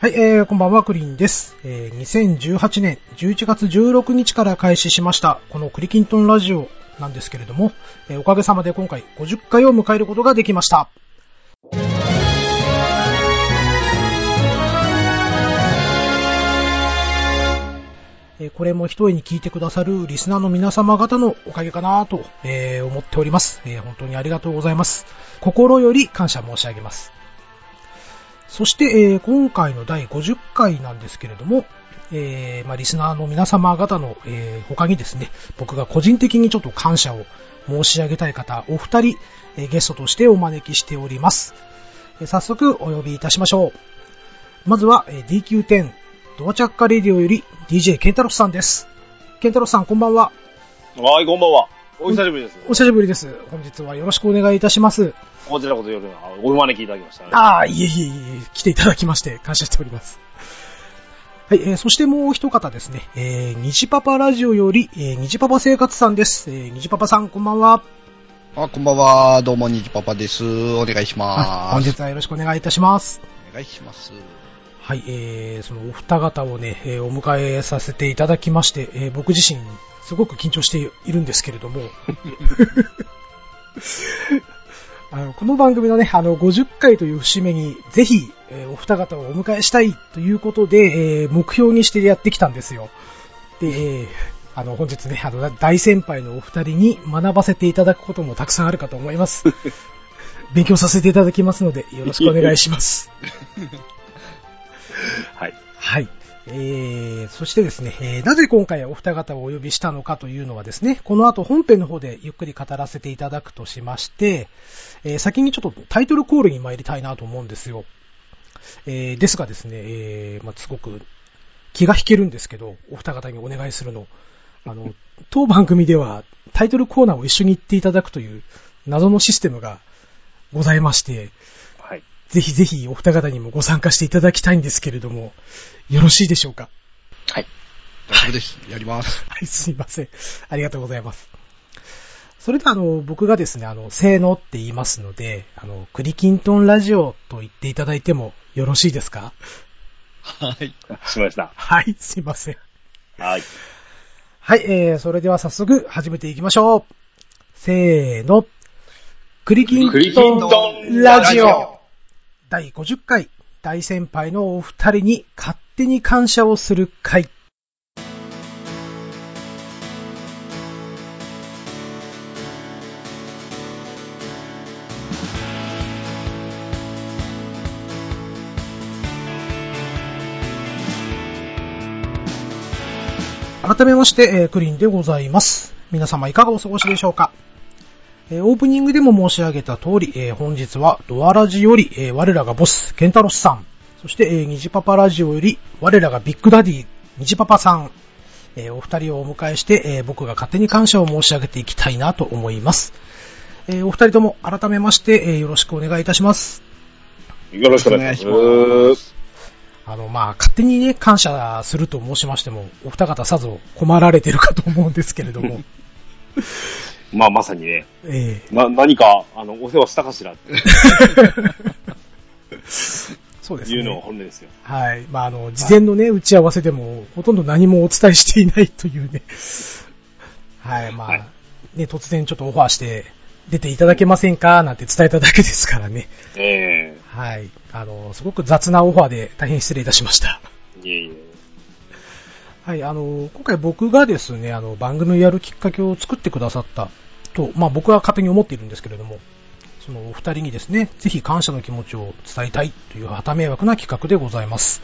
はい、えー、こんばんは、クリンです。えー、2018年11月16日から開始しました、このクリキントンラジオなんですけれども、えーおかげさまで今回50回を迎えることができました。えーこれも一重に聞いてくださるリスナーの皆様方のおかげかなと、えー思っております、えー本当にありがとうございます。心より感謝申し上げます。そして、えー今回の第50回なんですけれども、えーまあ、リスナーの皆様方の、えー他にですね、僕が個人的にちょっと感謝を申し上げたい方、お二人、えーゲストとしてお招きしております。えー早速お呼びいたしましょう。まずは、えー DQ10 ドアチャッカレディオより DJ ケンタロスさんです。ケンタロスさんこんばんは。はい、こんばんは。お久しぶりです。お久しぶりです。本日はよろしくお願いいたします。こちらこそ夜のお招きいただきました。ああ、いえいえいえ、来ていただきまして感謝しております。はい、えーそしてもう一方ですね、えー、虹パパラジオより、えー、虹パパ生活さんです。えー、虹パパさんこんばんは。あ、こんばんは。どうも、にじパパです。お願いしあます。本日はよろしくお願いいたします。お願いします。はい、えー、そのお二方をね、えーお迎えさせていただきまして、えー僕自身、すごく緊張しているんですけれども、あのこの番組のね、あの、50回という節目に、ぜひ、えーお二方をお迎えしたいということで、えー目標にしてやってきたんですよ。で、えーあの、本日ね、あの、大先輩のお二人に学ばせていただくこともたくさんあるかと思います。勉強させていただきますので、よろしくお願いします。はい。はい。えー、そしてですね、えーなぜ今回お二方をお呼びしたのかというのはですね、この後本編の方でゆっくり語らせていただくとしまして、えー先にちょっとタイトルコールに参りたいなと思うんですよ。えーですがですね、えーまあ、すごく気が引けるんですけど、お二方にお願いするの。あの、当番組ではタイトルコーナーを一緒に言っていただくという謎のシステムがございまして、ぜひぜひお二方にもご参加していただきたいんですけれども、よろしいでしょうか？大丈夫です。やります。はい、すいません。ありがとうございます。それでは、あの、僕がですね、あの、せーのって言いますので、あの、クリキントンラジオと言っていただいてもよろしいですか？はい。しました。はい、すいません。はい。はい、えー、それでは早速始めていきましょう。せーの。クリキンクリキトンラジオ第50回大先輩のお二人に勝手に感謝をする会。改めまして、えークリンでございます。皆様いかがお過ごしでしょうか？えーオープニングでも申し上げた通り、えー本日はドアラジより、えー我らがボス、ケンタロスさん、そして、えー、ニジパパラジオより、我らがビッグダディ、ニジパパさん、えーお二人をお迎えして、えー僕が勝手に感謝を申し上げていきたいなと思います。えーお二人とも改めまして、えーよろしくお願いいたします。よろしくお願いします。あの、まあ、勝手にね、感謝すると申しましても、お二方さぞ困られてるかと思うんですけれども、まあ、まさにね、えーな、何か、あの、お世話したかしらって そうですいうのがね。本音ですよ。はい。まあ、あの、事前のね、打ち合わせでも、ほとんど何もお伝えしていないというね。はい、まあ、はいね、突然ちょっとオファーして、出ていただけませんかなんて伝えただけですからね。えはい。あの、すごく雑なオファーで大変失礼いたしました。えいえいえ。はい、あの、今回僕がですね、あの、番組をやるきっかけを作ってくださったと、まあ僕は勝手に思っているんですけれども、そのお二人にですね、ぜひ感謝の気持ちを伝えたいという旗迷惑な企画でございます。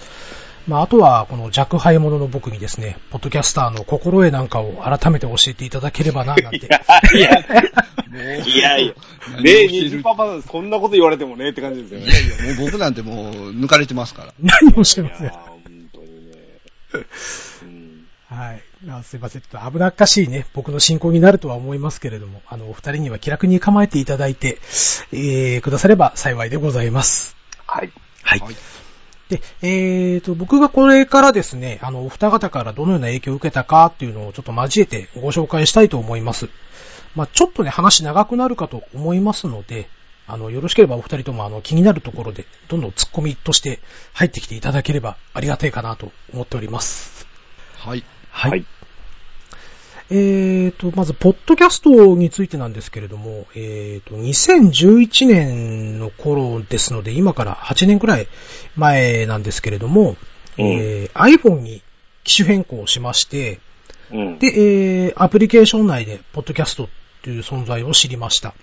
まああとは、この弱敗者の僕にですね、ポッドキャスターの心得なんかを改めて教えていただければな、なんて。いや、いや、いやいや、ねえ、してるにじパパ、そんなこと言われてもねって感じですよね。いやいや、もう僕なんてもう抜かれてますから。何をしゃいます？いやー、本当にね。うん。はい。あすいません。ちょっと危なっかしいね、僕の進行になるとは思いますけれども、あの、お二人には気楽に構えていただいて、えー、くだされば幸いでございます。はい。はい。はいで、えーと、僕がこれからですね、あの、お二方からどのような影響を受けたかっていうのをちょっと交えてご紹介したいと思います。まあちょっとね、話長くなるかと思いますので、あの、よろしければお二人ともあの、気になるところで、どんどん突っ込みとして入ってきていただければありがたいかなと思っております。はい。はい。はいえーと、まず、ポッドキャストについてなんですけれども、えーと、2011年の頃ですので、今から8年くらい前なんですけれども、うんえー iPhone に機種変更しまして、うん。で、えー、アプリケーション内で、ポッドキャストという存在を知りました。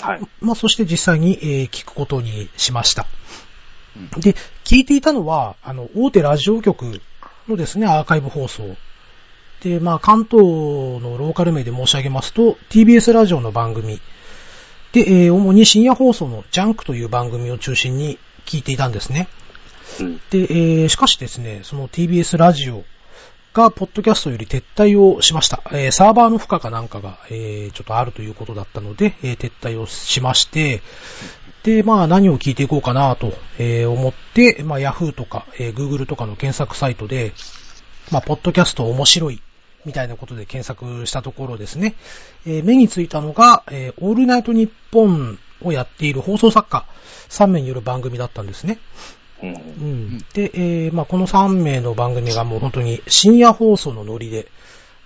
はい。まあ、そして実際に、えー聞くことにしました。で、聞いていたのは、あの、大手ラジオ局のですね、アーカイブ放送。で、まあ、関東のローカル名で申し上げますと、TBS ラジオの番組。で、えー主に深夜放送のジャンクという番組を中心に聞いていたんですね。うん。で、えーしかしですね、その TBS ラジオが、ポッドキャストより撤退をしました。えーサーバーの負荷かなんかが、えーちょっとあるということだったので、えー撤退をしまして、で、まあ何を聞いていこうかなと、えー思って、まあ Yahoo とか、えー Google とかの検索サイトで、まあ、ポッドキャスト面白い、みたいなことで検索したところですね、えー目についたのが、えーオールナイトニッポンをやっている放送作家3名による番組だったんですね。うん。うん。で、えーまあ、この3名の番組がもう本当に深夜放送のノリで、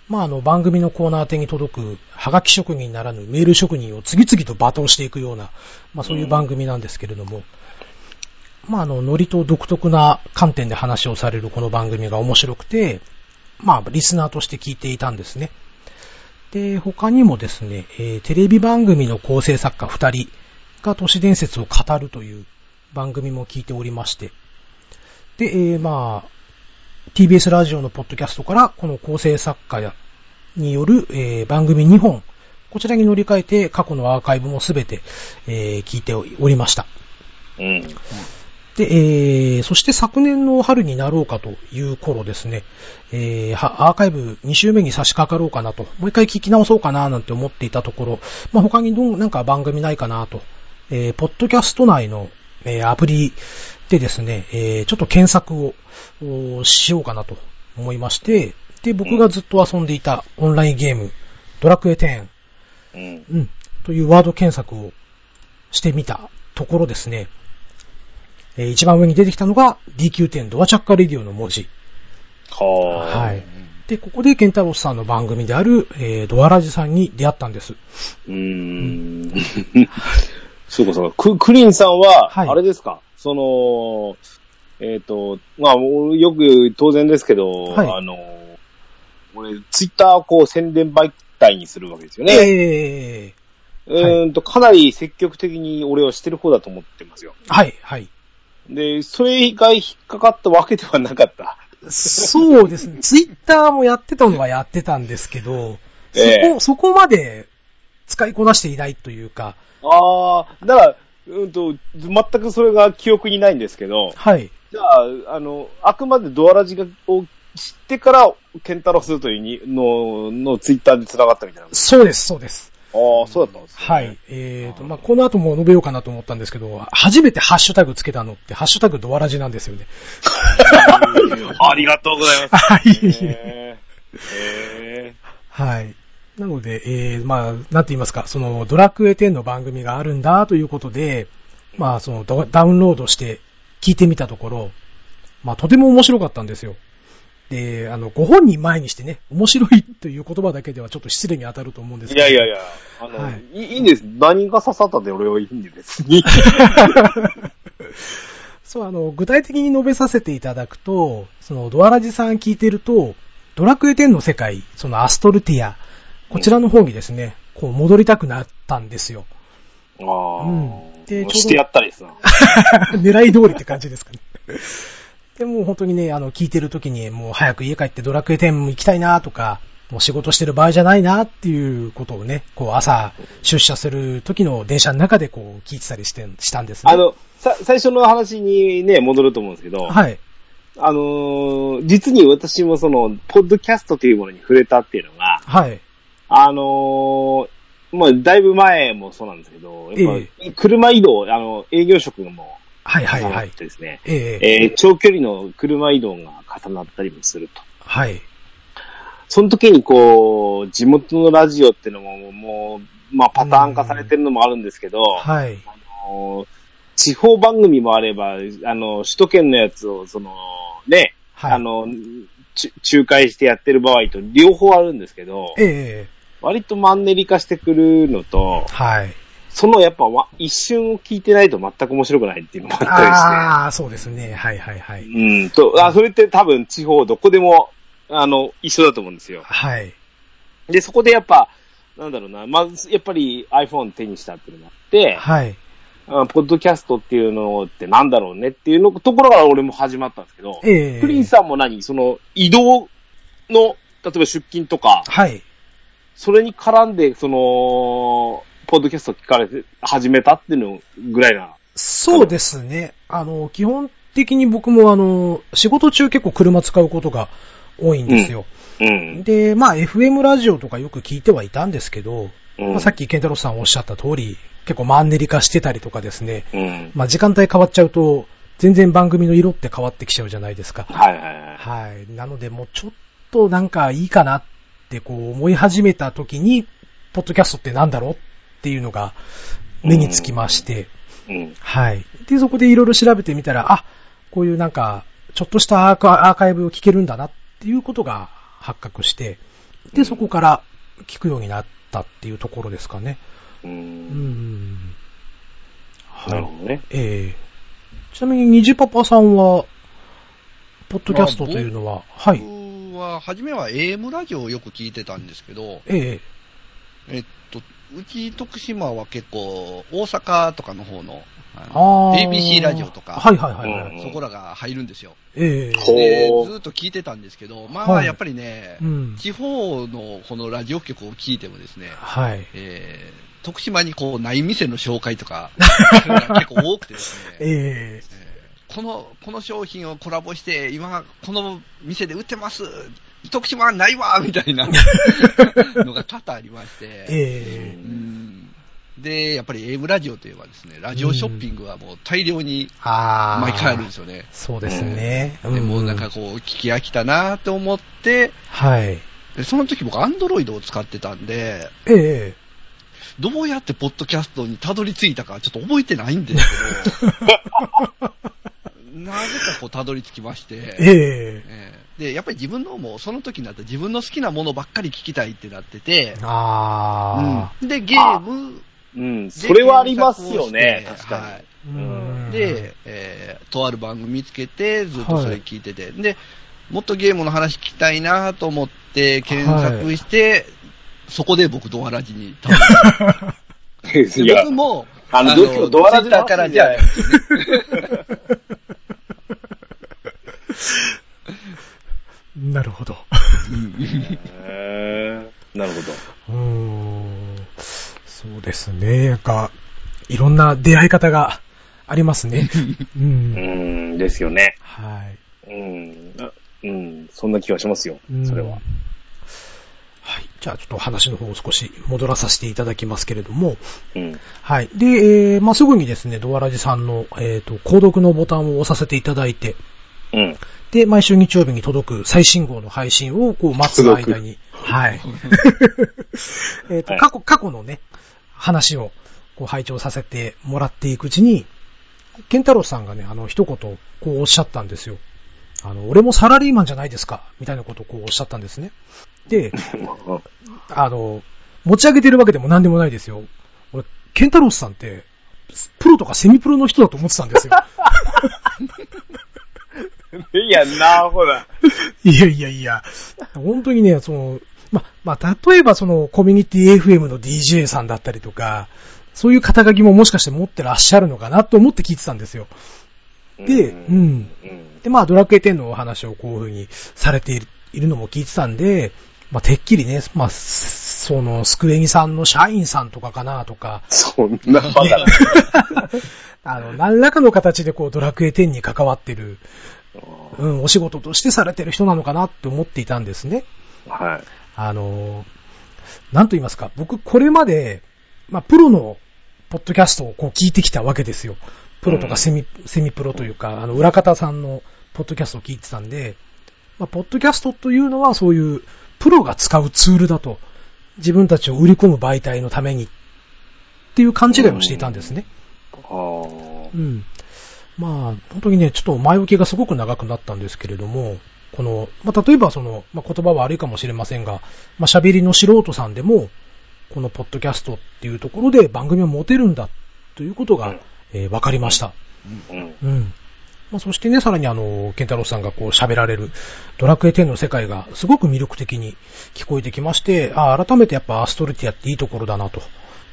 まあ、あの、番組のコーナー手に届く、はがき職人ならぬメール職人を次々と罵倒していくような、まあ、そういう番組なんですけれども、まあ、あの、ノリと独特な観点で話をされるこの番組が面白くて、まあ、リスナーとして聞いていたんですね。で、他にもですね、えーテレビ番組の構成作家2人が都市伝説を語るという番組も聞いておりまして、で、えーまあ、TBS ラジオのポッドキャストからこの構成作家による、えー番組2本、こちらに乗り換えて過去のアーカイブもすべて、えー聞いておりました。うん。で、えー、そして昨年の春になろうかという頃ですね、えー、はアーカイブ2週目に差し掛かろうかなと、もう一回聞き直そうかななんて思っていたところ、まあ、他にどう、なんか番組ないかなと、えー、ポッドキャスト内の、えー、アプリでですね、えー、ちょっと検索をおしようかなと思いまして、で、僕がずっと遊んでいたオンラインゲーム、ドラクエ10、うん。うん、というワード検索をしてみたところですね、えー一番上に出てきたのが DQ10 ドアチャッカレディオの文字。はあ。はい。で、ここでケンタロスさんの番組である、えードアラジさんに出会ったんです。うーん。そうかそうか。ククリンさんは、はいあれですか、その、えっ、と、まあ、よく当然ですけど、はいあの、俺、ツイッターをこう宣伝媒体にするわけですよね。えうーんと、かなり積極的に俺はしてる方だと思ってますよ。ー、はい、はい。で、それが引っかかったわけではなかった。そうですね。ツイッターもやってたのはやってたんですけど、そこ、ええそこまで使いこなしていないというか、ああ、だから、うんと、全くそれが記憶にないんですけど、はい。じゃあ、あの、あくまでドアラジがを知ってから、ケンタロスというにの、のツイッターで繋がったみたいな。そうです、そうです。ああ、そうだったんですね。はい。えーと、まあ、この後も述べようかなと思ったんですけど、初めてハッシュタグつけたのって、ハッシュタグドアラジなんですよね。ありがとうございます。はい。はい。なので、えー、まあ、なんて言いますか、その、ドラクエ10の番組があるんだということで、まあ、そのダ、ダウンロードして聞いてみたところ、まあ、とても面白かったんですよ。で、あの、ご本人前にしてね、面白いという言葉だけではちょっと失礼に当たると思うんですけど。いやいやいや、あの、はいい、いいんです。何が刺さったで俺はいいんで別に。そう、あの、具体的に述べさせていただくと、その、ドアラジさん聞いてると、ドラクエ10の世界、そのアストルティア、こちらの方にですね、こう戻りたくなったんですよ。ああ、うんでしてやったりさ。狙い通りって感じですかね。でも本当にね、あの、聞いてる時にもう早く家帰ってドラクエ10行きたいなとか、もう仕事してる場合じゃないなっていうことをね、こう朝出社する時の電車の中でこう聞いてたりして、したんですね。あの、さ、最初の話にね、戻ると思うんですけど、はい。あのー実に私もその、ポッドキャストというものに触れたっていうのが、はい。あのーまあ、だいぶ前もそうなんですけど、やっえぱ、車移動、あの、営業職もはいはいはい。てですね、えええー長距離の車移動が重なったりもすると。はい。その時にこう、地元のラジオっていうのも、もう、まあパターン化されてるのもあるんですけど、はい。あの、地方番組もあれば、あの、首都圏のやつを、その、ね、はい。あの、ち仲介してやってる場合と両方あるんですけど、ええ割とマンネリ化してくるのと、はい。そのやっぱわ一瞬聞いてないと全く面白くないっていうのもあったりああ、そうですね。はいはいはい。して。うん、と、あ、それって多分地方どこでも、あの、一緒だと思うんですよ。はい。で、そこでやっぱ、なんだろうな、まず、やっぱり iPhone 手にしたっていうのがあって、はい。あポッドキャストっていうのってなんだろうねっていうのところから俺も始まったんですけど、ええプリンさんも何その移動の、例えば出勤とか、はい。それに絡んで、その、ポッドキャスト聞かれて、始めたっていうのぐらいな。そうですね。あの、基本的に僕もあの、仕事中結構車使うことが多いんですよ。うん。で、まあ FM ラジオとかよく聞いてはいたんですけど、うんまあ、さっき健太郎さんおっしゃった通り、結構マンネリ化してたりとかですね。うん。まあ時間帯変わっちゃうと、全然番組の色って変わってきちゃうじゃないですか。はいはいはい。はい。なのでもうちょっとなんかいいかなってこう思い始めた時に、ポッドキャストってなんだろうっていうのが目につきまして、うん。はい。で、そこでいろいろ調べてみたら、あ、こういうなんか、ちょっとしたアーカアーカイブを聞けるんだなっていうことが発覚して、で、そこから聞くようになったっていうところですかね。う。うんん。はい。なるほどね。ええちなみに、にじパパさんは、ポッドキャストというのは、はい。僕は、初めは AM ラジオをよく聞いてたんですけど、えええっと、うち徳島は結構、大阪とかの方の、ABC ラジオとか、はいはいはいそこらが入るんですよ。ええ。ほう。で、ずっと聞いてたんですけど、まあ、はい。やっぱりね、うん。地方のこのラジオ局を聞いてもですね、はい。えー徳島にこうない店の紹介とか、結構多くてですね、ええ。えーこの、この商品をコラボして、今、この店で売ってます徳島はないわみたいな。のが多々ありまして、ええ。うん。で、やっぱり AM ラジオといえばですね、ラジオショッピングはもう大量に。毎回あるんですよね。そうですね。でもうなんかこう、聞き飽きたなと思って、はい。でその時僕、アンドロイドを使ってたんで、ええ。どうやってポッドキャストにたどり着いたかちょっと覚えてないんですけど、なぜかこうたどり着きまして、ええ。ええで、やっぱり自分のもうその時になったら自分の好きなものばっかり聞きたいってなってて、あうん。で、ゲーム。うん。それはありますよね。確か検索をしてはい。あ。うん。で、えーとある番組見つけて、ずっとそれ聞いてて、で、もっとゲームの話聞きたいなと思って検索して、そこで僕、ドアラジにたどり着い。てに。いや。僕、も、あの、今日ドアラジツイッターからじゃあ、なるほど。へーなるほど。うーん。そうですね。なんか、いろんな出会い方がありますね。う。うんん、ですよね。はい。うん。あうん、そんな気がしますようん。それは。はい。じゃあちょっと話の方を少し戻らさせていただきますけれども、うん。はい。で、えー、まあ、すぐにですね、ドアラジさんの、えっ、と、購読のボタンを押させていただいて、うん。で、毎週日曜日に届く最新号の配信をこう待つ間に、はい。えっと、はい過去、過去のね、話をこう拝聴させてもらっていくうちに、ケンタロウさんがね、あの、一言、こうおっしゃったんですよ。あの、俺もサラリーマンじゃないですか、みたいなことをこうおっしゃったんですね。で、あの、持ち上げてるわけでも何でもないですよ。俺、ケンタロウさんって、プロとかセミプロの人だと思ってたんですよ。いや、なるほど。いやいやいや、本当にね、その、ま、まあ、例えばそのコミュニティ FM の DJ さんだったりとか、そういう肩書きももしかして持ってらっしゃるのかなと思って聞いてたんですよ。で、うん。うん。で、まあ、ドラクエ10のお話をこういう風にされているいるのも聞いてたんで、まあ、てっきりね、まあ、その、スクエニさんの社員さんとかかなとか、そんなバカな。あの、何らかの形でこう、ドラクエ10に関わってる、うん、お仕事としてされてる人なのかなって思っていたんですね。はい。あの、なんと言いますか、僕これまで、まあ、プロのポッドキャストをこう聞いてきたわけですよ。プロとかセミ、セミプロというか、あの、裏方さんのポッドキャストを聞いてたんで、まあ、ポッドキャストというのはそういう、プロが使うツールだと、自分たちを売り込む媒体のために、っていう勘違いをしていたんですね。あーうん。まあ、本当にね、ちょっと前置きがすごく長くなったんですけれども、この、まあ、例えばその、まあ、言葉は悪いかもしれませんが、まあ、喋りの素人さんでも、このポッドキャストっていうところで番組を持てるんだということが、うんえーわかりました。うん。うん。まあ、そしてね、さらにあの、ケンタロウさんがこう喋られるドラクエ10の世界がすごく魅力的に聞こえてきまして、あ改めてやっぱアストルティアっていいところだなと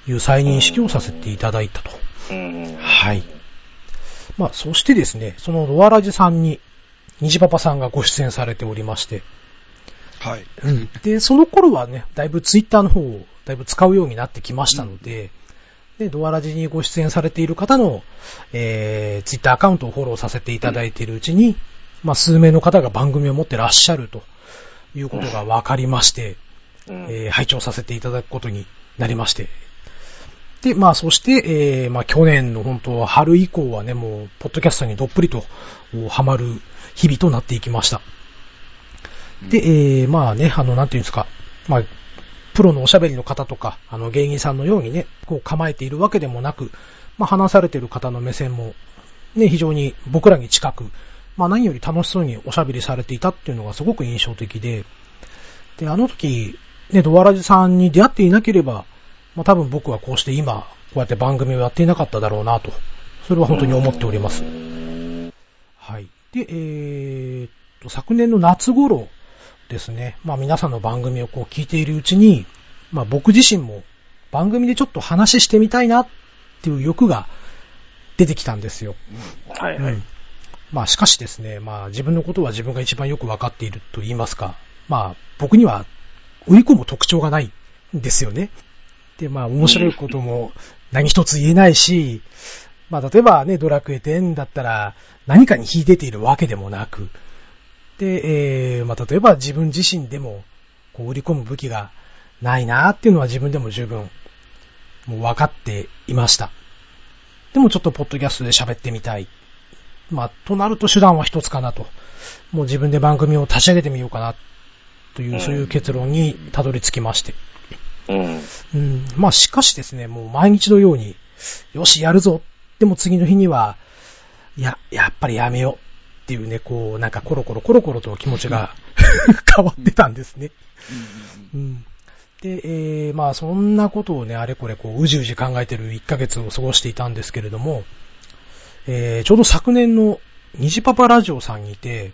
いう再認識をさせていただいたと。うん。はい。まあ、そしてですね、そのドアラジさんに、虹パパさんがご出演されておりまして、はい。うん。で、その頃はね、だいぶツイッターの方をだいぶ使うようになってきましたので、で、ドアラジにご出演されている方の、えー、ツイッターアカウントをフォローさせていただいているうちに、まあ、数名の方が番組を持ってらっしゃるということが分かりまして、うんえー拝聴させていただくことになりまして。で、まあ、そして、えーまあ、去年の本当、春以降はね、もう、ポッドキャストにどっぷりと、おハマる日々となっていきました。で、えーまあね、あの、なんていうんですか、まあ、プロのおしゃべりの方とか、あの、芸人さんのようにね、こう構えているわけでもなく、まあ、話されている方の目線も、ね、非常に僕らに近く、まあ、何より楽しそうにおしゃべりされていたっていうのがすごく印象的で、で、あの時、ね、ドアラジさんに出会っていなければ、まあ、多分僕はこうして今、こうやって番組をやっていなかっただろうなと、それは本当に思っております。はい。で、えーっと、昨年の夏頃ですね、まあ皆さんの番組をこう聞いているうちに、まあ僕自身も番組でちょっと話してみたいなっていう欲が出てきたんですよ。はいはい。うん。まあしかしですね、まあ自分のことは自分が一番よくわかっていると言いますか、まあ僕には売り込む特徴がないんですよね。で、まあ面白いことも何一つ言えないし、まあ例えばね、ドラクエ10だったら何かに秀でているわけでもなく、で、えー、まあ例えば自分自身でもこう売り込む武器がないなっていうのは自分でも十分もう分かっていました。でもちょっとポッドキャストで喋ってみたい。まあ、となると手段は一つかなと。もう自分で番組を立ち上げてみようかな、という、そういう結論にたどり着きまして。うん。うん。まあ、しかしですね、もう毎日のように、よし、やるぞ。でも次の日には、いや、やっぱりやめよう。っていうね、こう、なんかコロコロコロコロと気持ちが 変わってたんですね。うん。で、えー、まあそんなことをね、あれこれこう、うじうじ考えてる1ヶ月を過ごしていたんですけれども、えー、ちょうど昨年の虹パパラジオさんにて、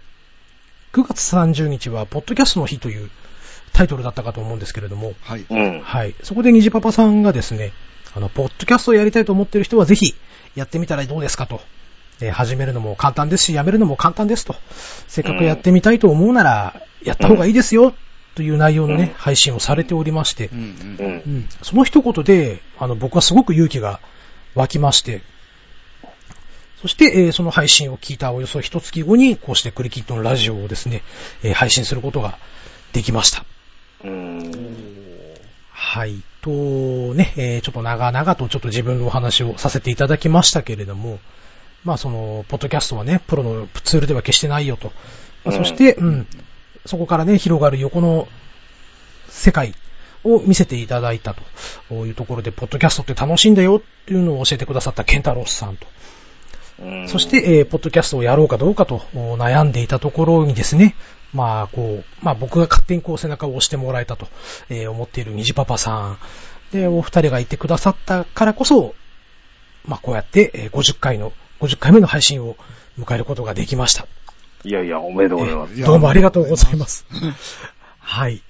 9月30日は、ポッドキャストの日というタイトルだったかと思うんですけれども、はい。うん。はい。そこで虹パパさんがですね、あの、ポッドキャストをやりたいと思っている人はぜひ、やってみたらどうですかと。えー始めるのも簡単ですし、やめるのも簡単ですと。せっかくやってみたいと思うなら、やった方がいいですよ、という内容のね、うん配信をされておりましてう、んううん。んう。ん、その一言で、あの、僕はすごく勇気が湧きまして、そして、えーその配信を聞いたおよそ一月後に、こうしてクリキットのラジオをですね、えー配信することができました。うん。はい。と、ね、えーちょっと長々とちょっと自分のお話をさせていただきましたけれども、まあその、ポッドキャストはね、プロのツールでは決してないよと。まあそして、うん、そこからね、広がる横の世界を見せていただいたというところで、ポッドキャストって楽しいんだよっていうのを教えてくださったケンタロスさんと。うんそし、て、えーポッドキャストをやろうかどうかとお悩んでいたところにですね、まあ、こう、まあ僕が勝手にこう背中を押してもらえたと、えー思っている虹パパさん。で、お二人がいてくださったからこそ、まあこうやって、えー50回の、50回目の配信を迎えることができました。いやいや、おめでとうございます。どうもありがとうございます。はい。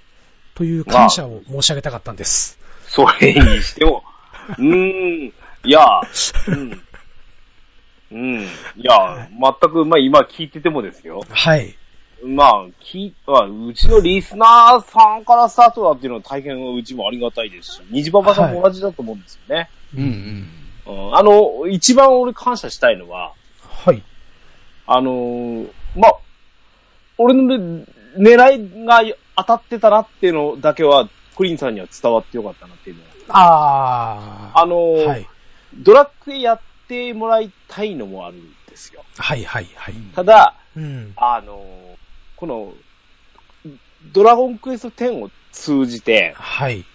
という感謝を申し上げたかったんです。それにしても、うーん、いや、うん。うん。いや、全く、まあ今聞いててもですよ。はい。まあ、聞いまあ、うちのリスナーさんからスタートだっていうのは大変うちもありがたいですし、虹パパさんも同じだと思うんですよね。うんうん。うん、あの、一番俺感謝したいのは、はい。あのーまあ、俺のね狙いが当たってたなっていうのだけは、クリーンさんには伝わってよかったなっていうのは。ああのーー。はい。ドラクエやってもらいたいのもあるんですよ。はい、はい、はい。ただ、うん。あのーこの、ドラゴンクエスト10を通じて、はい。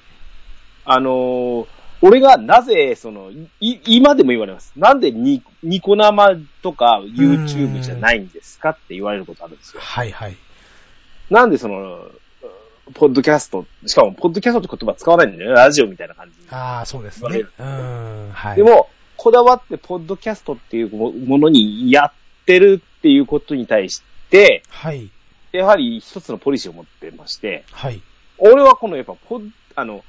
あのー俺がなぜ、その、い、今でも言われます。なんでニニコ生とか YouTube じゃないんですかって言われることあるんですよ。はいはい。なんでその、ポッドキャスト、しかも、ポッドキャストって言葉使わないんだよね。ラジオみたいな感じ。ああ、そうですね。うん、はい。で、も、こだわって、ポッドキャストっていうもものにやってるっていうことに対して、はい、やはり一つのポリシーを持ってまして、はい。俺はこのやっぱ、ポッ、あの、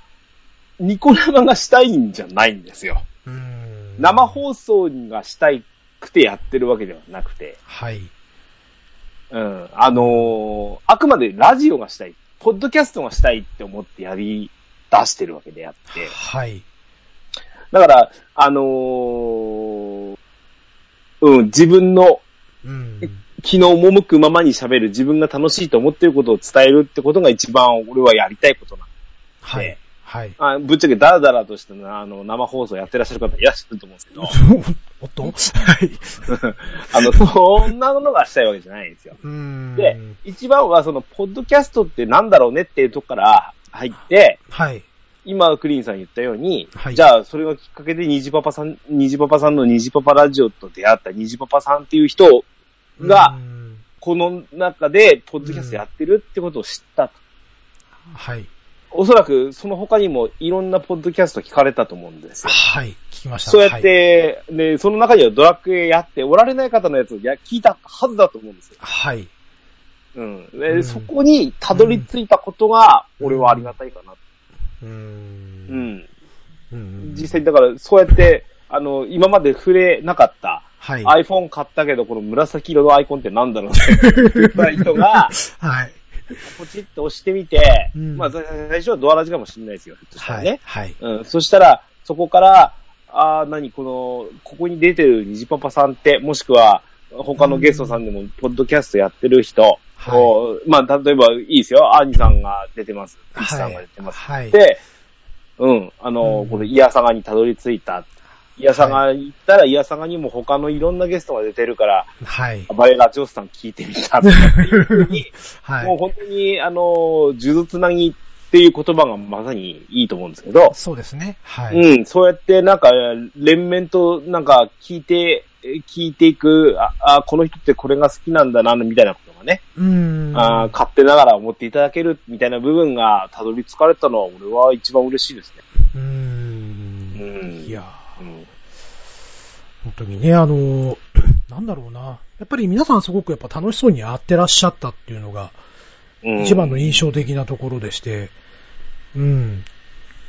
ニコ生がしたいんじゃないんですよ。うん。生放送がしたいくてやってるわけではなくて、はい。うん。あのーあくまでラジオがしたい、ポッドキャストがしたいって思ってやり出してるわけであって、はい。だから、あのーうん、自分のうん。気の赴くままに喋る自分が楽しいと思ってることを伝えるってことが一番俺はやりたいことなんはい。はい。あぶっちゃけダラダラとしてのあの生放送やってらっしゃる方いらっしゃると思うんですけど、おっと？はい。あの、そんなものがしたいわけじゃないんですよ。うん。で、一番はその、ポッドキャストってなんだろうねっていうとこから入って、はい。今、クリーンさん言ったように、はいじゃあ、それがきっかけで、虹パパさん、虹パパさんの虹パパラジオと出会った虹パパさんっていう人がう、んこの中で、ポッドキャストやってるってことを知ったと。はい。おそらく、その他にもいろんなポッドキャスト聞かれたと思うんですよ。はい。聞きました。そうやって、ね、その中にはドラクエやっておられない方のやつをや聞いたはずだと思うんですよ。はい。はい。うん。でうんそこにたどり着いたことが、俺はありがたいかな。う。うんん。うん。実際、だから、そうやって、あの、今まで触れなかった、はい。iPhone 買ったけど、この紫色のアイコンってなんだろうって言った人が、はい。ポチッと押してみて、うんまあ、最初はドアラジかもしれないですよ。ひょっとしたらはいね。。はい。うん。そしたら、そこから、ああ、何、この、ここに出てる虹パパさんって、もしくは、他のゲストさんでも、ポッドキャストやってる人、はいまあ、例えば、いいですよ。アーニさんが出てます。ピチさんが出てます。はい。で、うん、あの、うんこのイヤサガにたどり着いた。イヤサガ行ったら、イヤサガにも他のいろんなゲストが出てるから、はい。バレラジオスさん聞いてみたっていうに、はい。もう本当に、あの、呪術つなぎっていう言葉がまさにいいと思うんですけど、そうですね。はい。うん、そうやってなんか、連綿となんか聞いて、聞いていく、あ、あこの人ってこれが好きなんだな、みたいなことがね、うん。あ勝手ながら思っていただけるみたいな部分がたどり着かれたのは俺は一番嬉しいですね。う。うんん。いやーうん。本当にね、あの、なんだろうな。やっぱり皆さんすごくやっぱ楽しそうにやってらっしゃったっていうのが、うん一番の印象的なところでして、うん。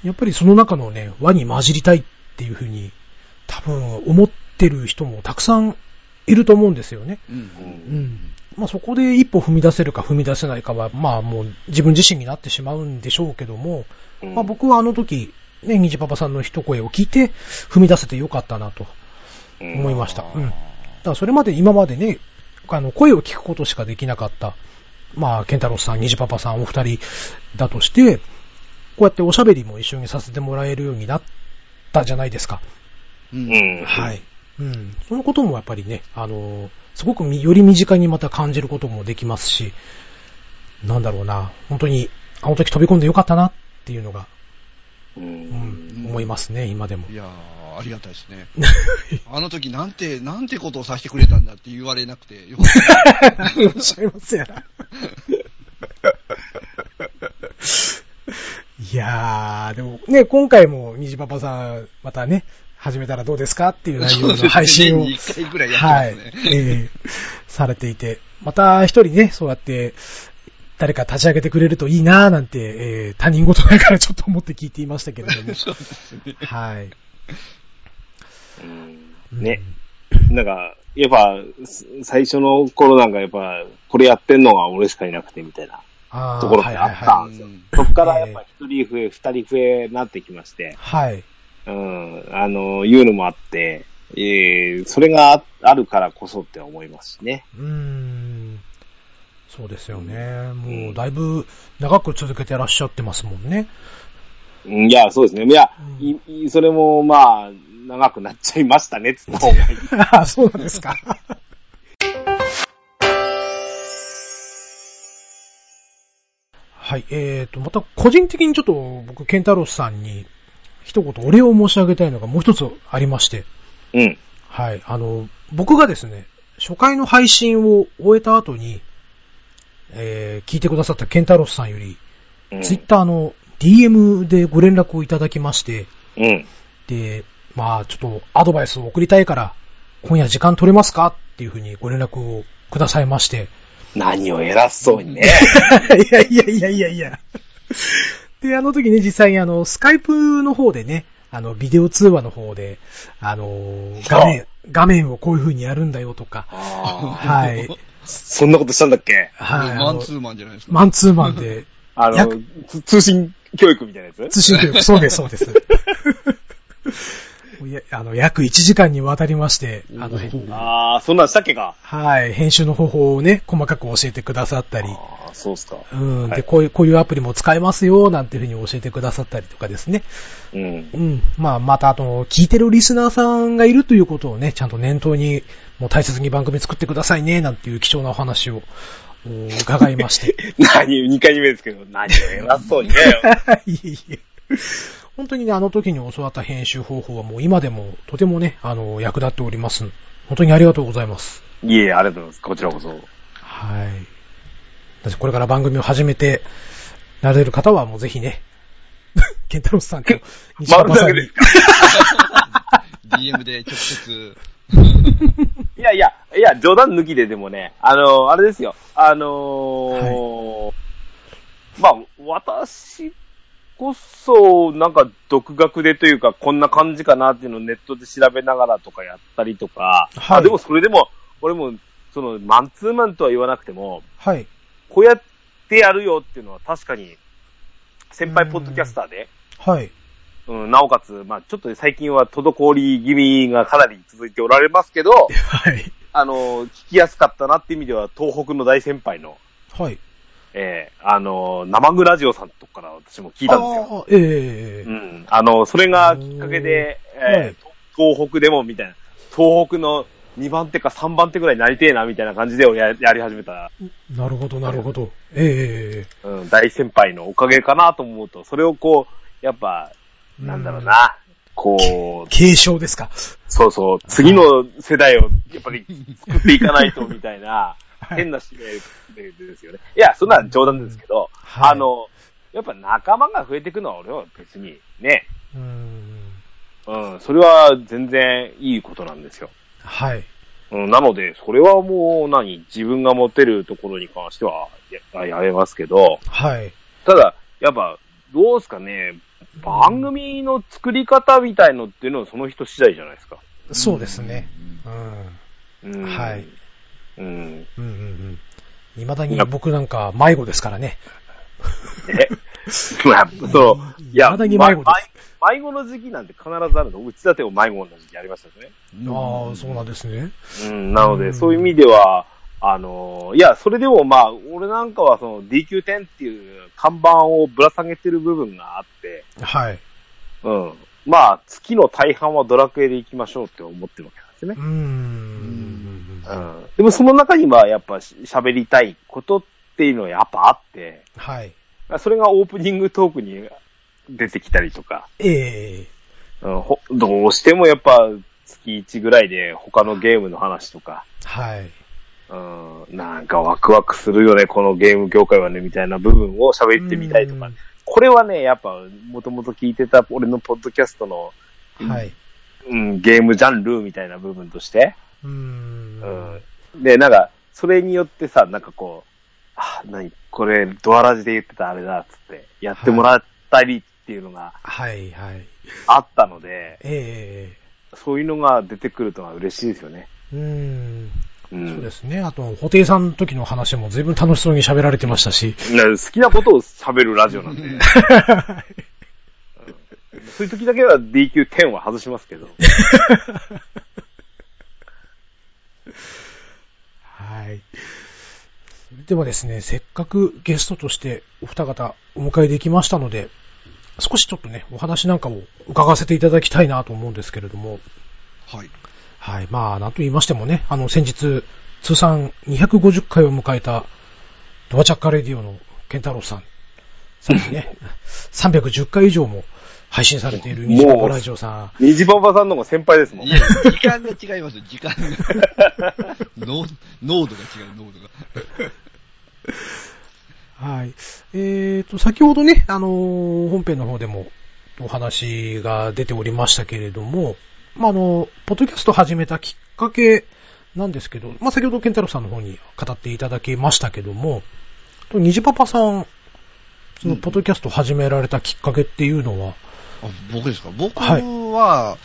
やっぱりその中のね、輪に混じりたいっていうふうに、多分思ってる人もたくさんいると思うんですよね。うんうん。まあそこで一歩踏み出せるか踏み出せないかは、まあもう自分自身になってしまうんでしょうけども、うんまあ僕はあの時、ね、虹パパさんの一声を聞いて踏み出せてよかったなと思いました。うん。だからそれまで今までね、あの、声を聞くことしかできなかった、まあ、ケンタロスさん、虹パパさん、お二人だとして、こうやっておしゃべりも一緒にさせてもらえるようになったじゃないですか。うんうん。はい。うん。そのこともやっぱりね、あの、すごくみより身近にまた感じることもできますし、なんだろうな、本当に、あの時飛び込んでよかったなっていうのが、う。うんん、思いますね、今でもい。やー、ありがたいですね。あの時なんて、なんてことをさせてくれたんだって言われなくてよかった。おっしゃいますやな。いやー、でもね、今回も虹パパさん、またね、始めたらどうですかっていう内容の配信を、年に一回ぐらいやってはいますね。、えー されていて、また一人ね、そうやって、誰か立ち上げてくれるといいなーなんて、えー他人事だからちょっと思って聞いていましたけれども。そうですね。はい。うんね。なんか、やっぱ、す最初の頃なんかやっぱ、これやってんのが俺しかいなくてみたいな。ところってあったはいはいはいんですよ。そっからやっぱ一人増え、二人増えなってきまして、はい。うん、あの、いうのもあって、えー、それがああるからこそって思いますしね。うーん。そうですよね。もう、だいぶ長く続けてらっしゃってますもんね。うんいや、そうですね。いや、うんいいそれもまあ、長くなっちゃいましたね、つった方がいい。あそうなんですか。はい。えーと、また個人的にちょっと僕、ケンタロスさんに一言お礼を申し上げたいのがもう一つありまして。うん。はい。あの、僕がですね、初回の配信を終えた後に、えー、聞いてくださったケンタロスさんより、うん、ツイッターの DM でご連絡をいただきまして、うん。で、まあ、ちょっとアドバイスを送りたいから、今夜時間取れますか？っていうふうにご連絡をくださいまして。何を偉そうにね。いやいやいやいやいや。で、あの時ね、実際にあの、スカイプの方でね、あの、ビデオ通話の方で、あの、画面、画面をこういう風にやるんだよとか、はい。そんなことしたんだっけ？はい。マンツーマンじゃないですか。マンツーマンで。あの、通信教育みたいなやつ？通信教育、そうです、そうです。あの、約1時間にわたりまして、あの、ああ、そんなんしたっけか？はい、編集の方法をね、細かく教えてくださったり。ああ、そうっすか。うん、で、こういう、こういうアプリも使えますよ、なんていうふうに教えてくださったりとかですね。うん。うん。まあ、また、あと、聞いてるリスナーさんがいるということをね、ちゃんと念頭に、もう大切に番組作ってくださいね、なんていう貴重なお話を、伺いまして。何、2回目ですけど、何を偉そうにね。いえいえ。本当にね、あの時に教わった編集方法はもう今でもとてもね、あの、役立っております。本当にありがとうございます。いえ、ありがとうございます。こちらこそ。はい。私これから番組を始めて、なれる方はもうぜひね、ケンタロスさんと西川さんに。DM で直接。いやいや、いや、冗談抜きででもね、あのー、あれですよ。あのーはい、まあ、私こそ、なんか独学でというか、こんな感じかなっていうのをネットで調べながらとかやったりとか、はい、あでもそれでも、俺も、その、マンツーマンとは言わなくても、はい。こうやってやるよっていうのは確かに、先輩ポッドキャスターで、はい。うん、なおかつ、まあちょっと最近は滞り気味がかなり続いておられますけど、はい。あの、聞きやすかったなっていう意味では、東北の大先輩の、はい。ええー、あの、生グラジオさんとかから私も聞いたんですよ。ええー、うん。あの、それがきっかけで、えー、はい、東北でもみたいな、東北の2番手か3番手ぐらいになりてえな、みたいな感じでややり始めた。なるほど、なるほど。ええー、うん、大先輩のおかげかなと思うと、それをこう、やっぱ、なんだろうな、こう。継承ですか。そうそう。次の世代を、やっぱり作っていかないと、みたいな、変な使命ですよね。いや、そんな冗談ですけど、はい、あの、やっぱ仲間が増えていくのは俺は別にね、うん、うん、それは全然いいことなんですよ。はい。うん、なので、それはもう何、自分が持てるところに関してはややめますけど、はい。ただ、やっぱ、どうすかね、番組の作り方みたいのっていうのはその人次第じゃないですか。そうですね。うん。うん、はい。うん。うんうんうん。未だに僕なんか迷子ですからね。え？まあ、そう。いや、未だに迷子です。迷子の時期なんて必ずあるの。うちだても迷子の時期ありましたよね。ああ、そうなんですね。うん、なので、そういう意味では、あの、いや、それでもまあ、俺なんかはその DQ10 っていう看板をぶら下げてる部分があって、はい。うん。まあ、月の大半はドラクエで行きましょうって思ってるわけなんですね。うん。うん。でもその中にはやっぱ喋りたいことっていうのはやっぱあって、はい。それがオープニングトークに出てきたりとか。ええー、うん、どうしてもやっぱ月1ぐらいで他のゲームの話とか。はい。うん、なんかワクワクするよね、このゲーム業界はね、みたいな部分を喋ってみたいとか。これはね、やっぱ、もともと聞いてた俺のポッドキャストの、はい。うん、ゲームジャンルみたいな部分として。うん。うん。で、なんか、それによってさ、なんかこう、あ、なに、これ、ドアラジで言ってたあれだ、つって、やってもらったりっていうのが、はい、はい。あったので、ええー、そういうのが出てくるとは嬉しいですよね。うん。うん、そうですね。あと、ホテイさんの時の話も随分楽しそうに喋られてましたし。好きなことを喋るラジオなんで。そういう時だけは DQ10 は外しますけど。はい。ではですね、せっかくゲストとしてお二方お迎えできましたので、少しちょっとね、お話なんかを伺わせていただきたいなと思うんですけれども。はい。はい。まあ、なんと言いましてもね、あの、先日、通算250回を迎えた、ドアチャッカレディオのケンタロウさん。さらにね、310回以上も、配信されているニジパパラジオさん。ニジパパさんの方が先輩ですもんい。や、時間が違いますよ、時間が。濃濃度が違う、濃度が。はい。えっ、と、先ほどね、あのー本編の方でもお話が出ておりましたけれども、まあ、あの、ポッドキャスト始めたきっかけなんですけど、まあ、先ほどケンタロウさんの方に語っていただきましたけども、とニジパパさん、そのポッドキャスト始められたきっかけっていうのは、あ僕ですか？僕はいは、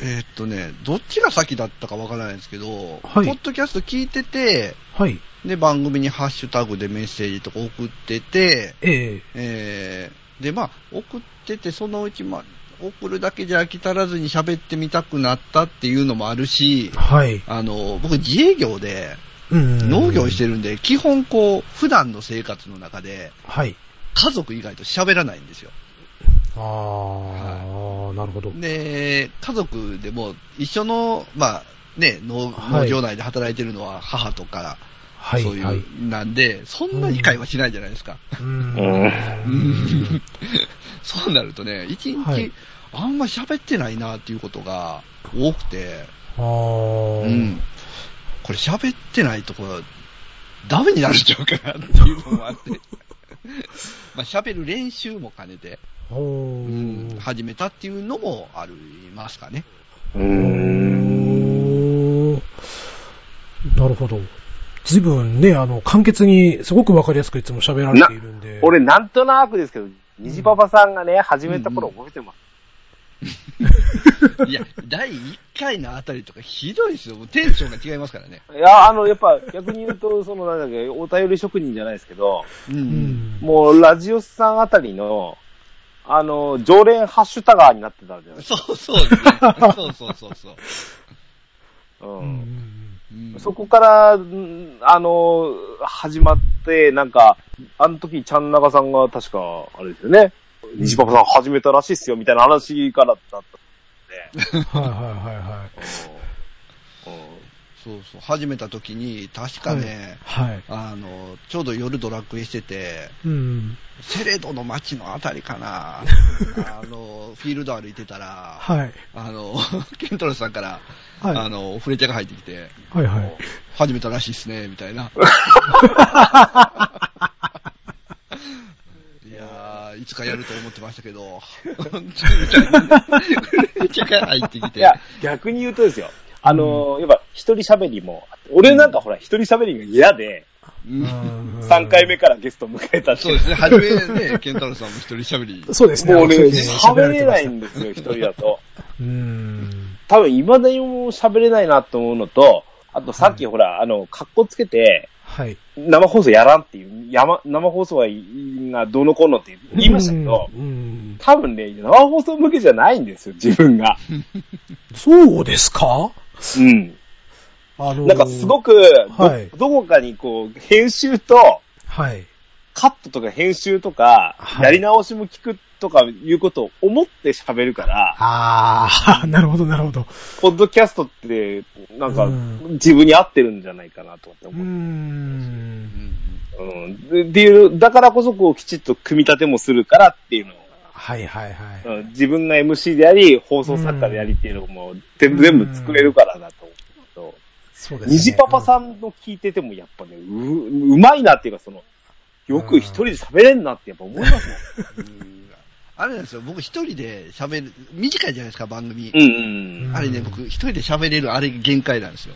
えーっとね、どっちが先だったかわからないんですけど、はいポッドキャスト聞いてて、はい。で、番組にハッシュタグでメッセージとか送ってて、えええー、で、まあ、送ってて、そのうち、まあ、送るだけじゃ飽き足らずに喋ってみたくなったっていうのもあるし、はい。あの、僕自営業でうん農業してるんで、基本こう、普段の生活の中で、はい。家族以外と喋らないんですよ。ああ、なるほど。で、家族でも一緒の、まあ、ね、農はい農場内で働いてるのは母とか、はい。そういう、はい。なんで、そんなに会話しないじゃないですか。うんうん そうなるとね、一日、はいあんま喋ってないなっていうことが多くて、ああ、うん。これ喋ってないところ、ダメになるんちゃうかなっていうのもあって。まあ喋る練習も兼ねて、おうんー始めたっていうのもありますかね。うーん。なるほど。随分ね、あの、簡潔に、すごくわかりやすくいつも喋られているんで。俺なんとなくですけど、ニジパパさんがね、始めた頃覚えてます。いや、第1回のあたりとかひどいですよ。テンションが違いますからね。いや、あの、やっぱ逆に言うと、そのなんだっけ、お便り職人じゃないですけど、う。うんん。もうラジオスさんあたりの、あの、常連ハッシュタガーになってたんじゃないですそうそうですね。そうそうそうそう。か。う。うんんうんそこから、んあの、始まって、なんか、あの時、ちゃんなかさんが確か、あれですよね、西パパさん始めたらしいっすよ、みたいな話からだったんで。はいはいはいはい。うんそうそう。始めた時に、確かね、はい。あの、ちょうど夜ドラクエしてて、うん。セレドの街のあたりかな、あの、フィールド歩いてたら、はい。あの、ケントロスさんから、はい。あの、フレチャが入ってきて、はいはい。始めたらしいっすね、みたいな。いやー、いつかやると思ってましたけど、本当にみたいな。フレチャが入ってきて。いや、逆に言うとですよ。あの、やっぱ一人喋りも、俺なんかほら一人喋りが嫌で、うん3回目からゲスト迎えたってそうですね、初めね、ケンタロウさんも一人喋り。そうですね。もうね、喋れないらんですよ、一人だと。うん。多分、未だにもう喋れないなと思うのと、あとさっきほら、あの、格好つけて、はい。生放送やらんっていう、やま、生放送は、がどうのこうのって言いましたけど、うん。多分ね、生放送向けじゃないんですよ、自分が。そうですか？うん。あのーなんかすごく、どはいどこかにこう、編集と、はい。カットとか編集とか、はいやり直しも聞くとかいうことを思って喋るから、ああ、なるほど、なるほど。ポッドキャストって、なんか、うん自分に合ってるんじゃないかなと思ってうー。思う。うんんうん。でっていう、だからこそこう、きちっと組み立てもするからっていうのを、はいはいはい。うん、自分が MC であり、放送作家でありっていうのも、全部全部作れるからだと思うけど、そうですね。虹パパさんの聞いててもやっぱね、う、うまいなっていうか、その、よく一人で喋れんなってやっぱ思いますうんあれなんですよ、僕一人で喋る、短いじゃないですか、番組。うんうん。あれね、僕一人で喋れるあれ限界なんですよ。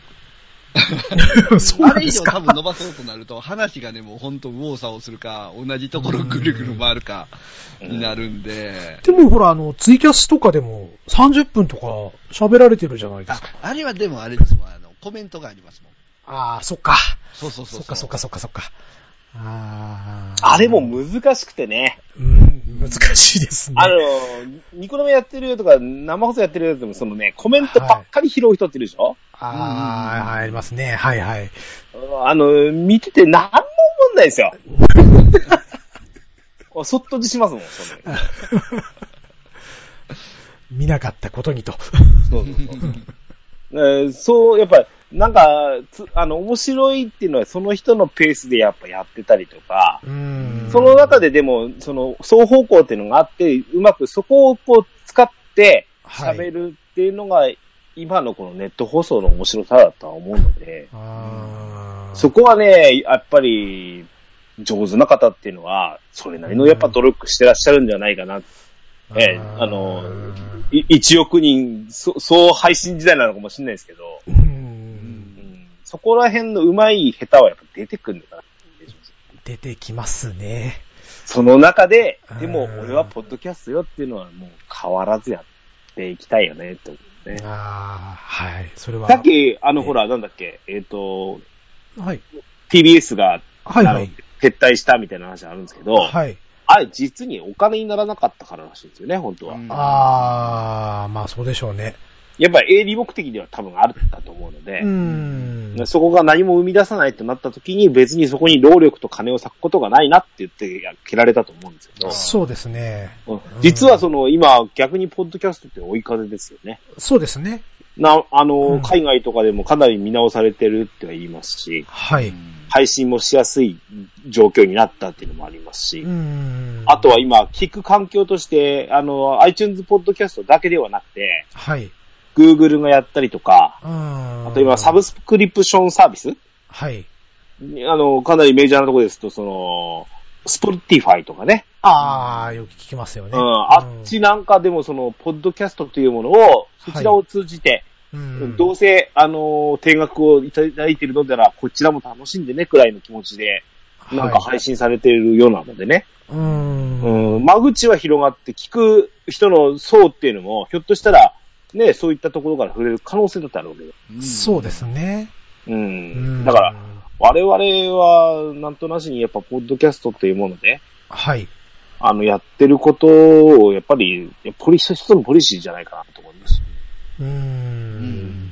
そうあなんですか？れ以上多。分伸ばそうとなると、話がね、もう本当右往左往するか、同じところぐるぐる回るか、になるんで。でもほら、あの、ツイキャスとかでも30分とか喋られてるじゃないですあか。、あれはでもあれですもん、あの、コメントがありますもん。ああ、そっか。そうそうそう。そっかそっかそっかそっか。ああれも難しくてね。うん、難しいですね。あの、ニコ生やってるとか、生放送やってるやつでも、そのね、コメントばっかり拾う人っているでしょ、ああ、ありますね。はいはい。あの、見てて何も思んないですよ。そっと自しますもん、それ。見なかったことにと。そうそうそう。えーそう、やっぱ、なんか、つあの、面白いっていうのはその人のペースでやっぱやってたりとか、うん。その中ででも、その、双方向っていうのがあって、うまくそこをこう使ってはい喋るっていうのが、今のこのネット放送の面白さだとは思うので、そこはね、やっぱり、上手な方っていうのは、それなりのやっぱ努力してらっしゃるんじゃないかな。ええあのい1億人、そそう配信時代なのかもしれないですけど、そこら辺の上手い下手はやっぱ出てくるのかな。出てきますね。その中で、でもうん俺はポッドキャストよっていうのはもう変わらずやっていきたいよね、っね。ああ、はい。それは。さっき、あの、ええほら、なんだっけ、えっ、と、はい。TBS が、はいはい撤退したみたいな話あるんですけど、はい。あれ実にお金にならなかったかららしいんですよね、本当は。うんああ、まあそうでしょうね。やっぱり営利目的では多分あったと思うので、うん。そこが何も生み出さないとなった時に別にそこに労力と金を割くことがないなって言ってや蹴られたと思うんですけど、そうですね。うん実はその今逆にポッドキャストって追い風ですよね。そうですね。な、あの、うん海外とかでもかなり見直されてるっては言いますし、はい。配信もしやすい状況になったっていうのもありますし、うん。あとは今、聞く環境として、あの、iTunes ポッドキャストだけではなくて、はい。Google がやったりとか、ああと今、サブスクリプションサービス？はい。あの、かなりメジャーなところですと、その、Spotify とかね。ああ、よく聞きますよね。うん。あっちなんかでも、その、ポッドキャストというものを、そちらを通じて、うん、どうせ、あの、定額をいただいているのなら、こちらも楽しんでね、くらいの気持ちで、なんか配信されているようなのでね。うん。うん、間口は広がって、聞く人の層っていうのも、ひょっとしたら、ね、そういったところから触れる可能性だってあるわけよ。そうですね。うん。うんだから、、我々は、なんとなしにやっぱ、ポッドキャストというもので、はい。あの、やってることを、やっぱり、ポリシー、一つのポリシーじゃないかなと思います。うー。うんん。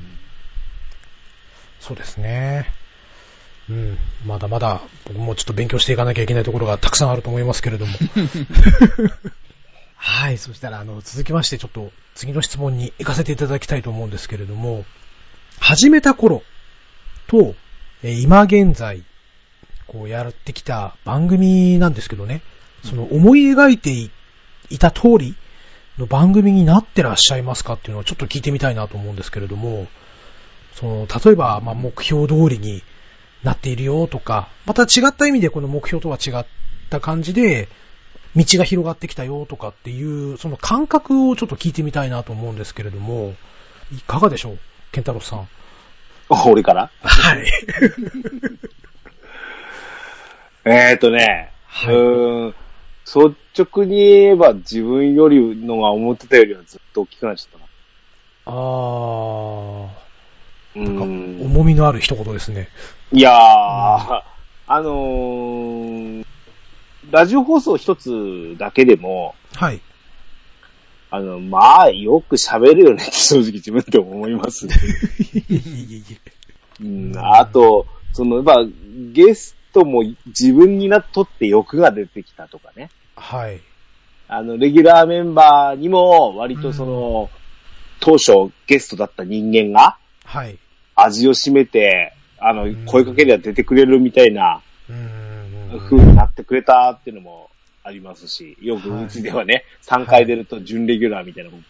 そうですね。うん。まだまだ、僕もちょっと勉強していかなきゃいけないところがたくさんあると思いますけれども。はい。そしたら、あの、続きまして、ちょっと次の質問に行かせていただきたいと思うんですけれども、始めた頃と、え今現在、こうやってきた番組なんですけどね、その思い描いていいた通りの番組になってらっしゃいますかっていうのをちょっと聞いてみたいなと思うんですけれども、その、例えば、ま、目標通りになっているよとか、また違った意味でこの目標とは違った感じで、道が広がってきたよとかっていう、その感覚をちょっと聞いてみたいなと思うんですけれども、いかがでしょうケンタロウさん。俺から？はい。えーとね、はいうーん、率直に言えば自分よりのが思ってたよりはずっと大きくなっちゃったな。あー、うなんか、ん。重みのある一言ですね。いやー、あのー、ラジオ放送一つだけでも、はい。あの、まあ、よく喋るよねって 正直自分でも思いますね。いえいえいえうん、あと、その、まあ、ゲストも自分になっとって欲が出てきたとかね。はい。あの、レギュラーメンバーにも、割とその、当初ゲストだった人間が、はい。味を占めて、あのん、声かけりゃ出てくれるみたいなうーん。風になってくれたっていうのもありますし、よくはいうちではね、3回出ると準レギュラーみたいなもん。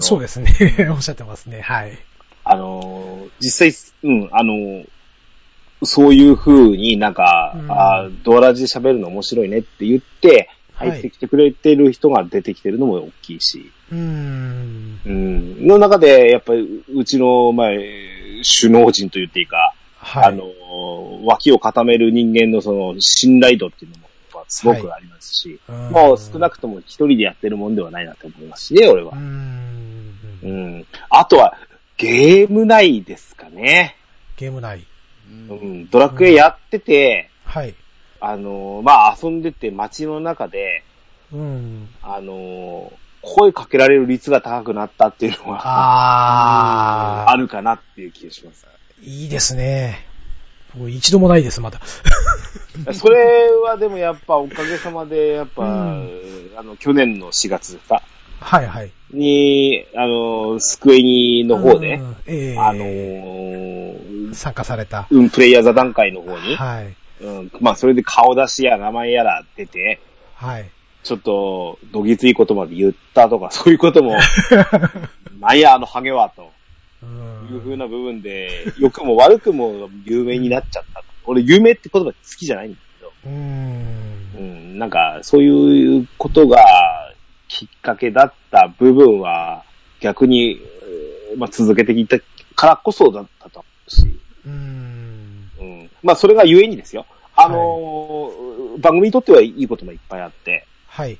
そうですね。おっしゃってますね。はい。あのー、実際、うん、あのー、そういう風になんか、うんあードアラジで喋るの面白いねって言って、はい入ってきてくれてる人が出てきてるのも大きいし、うーん。うん、の中で、やっぱり、うちの、まあ、首脳陣と言っていいか、はい。あのー、脇を固める人間のその信頼度っていうのも、すごくありますし、うんもう少なくとも一人でやってるもんではないなと思いますしね、俺はうー。ん。うん。あとは、ゲーム内ですかね。ゲーム内。うん。ドラクエやってて、はい。あのー、まあ、遊んでて街の中で、うん。あのー、声かけられる率が高くなったっていうのは、あ あるかなっていう気がします。ー、いいですね。僕一度もないです、まだ。それはでもやっぱおかげさまで、やっぱ、うんあの、去年の4月か、はいはい。に、あの、スクエニの方で、うん、ええあのー参加された。うん、プレイヤー座談会の方に。はい。うん。まあ、それで顔出しや名前やら出て、はい。ちょっと、どぎついことまで言ったとか、そういうことも、なんや、あのハゲは、とうんいう風な部分で、良くも悪くも有名になっちゃった。俺、有名って言葉好きじゃないんだけど、う。うんん、なんか、そういうことがきっかけだった部分は、逆に、えーまあ、続けていったからこそだったと思うし、うん。うん。まあ、それがゆえにですよ。あのー番組にとってはいいこともいっぱいあって、はい。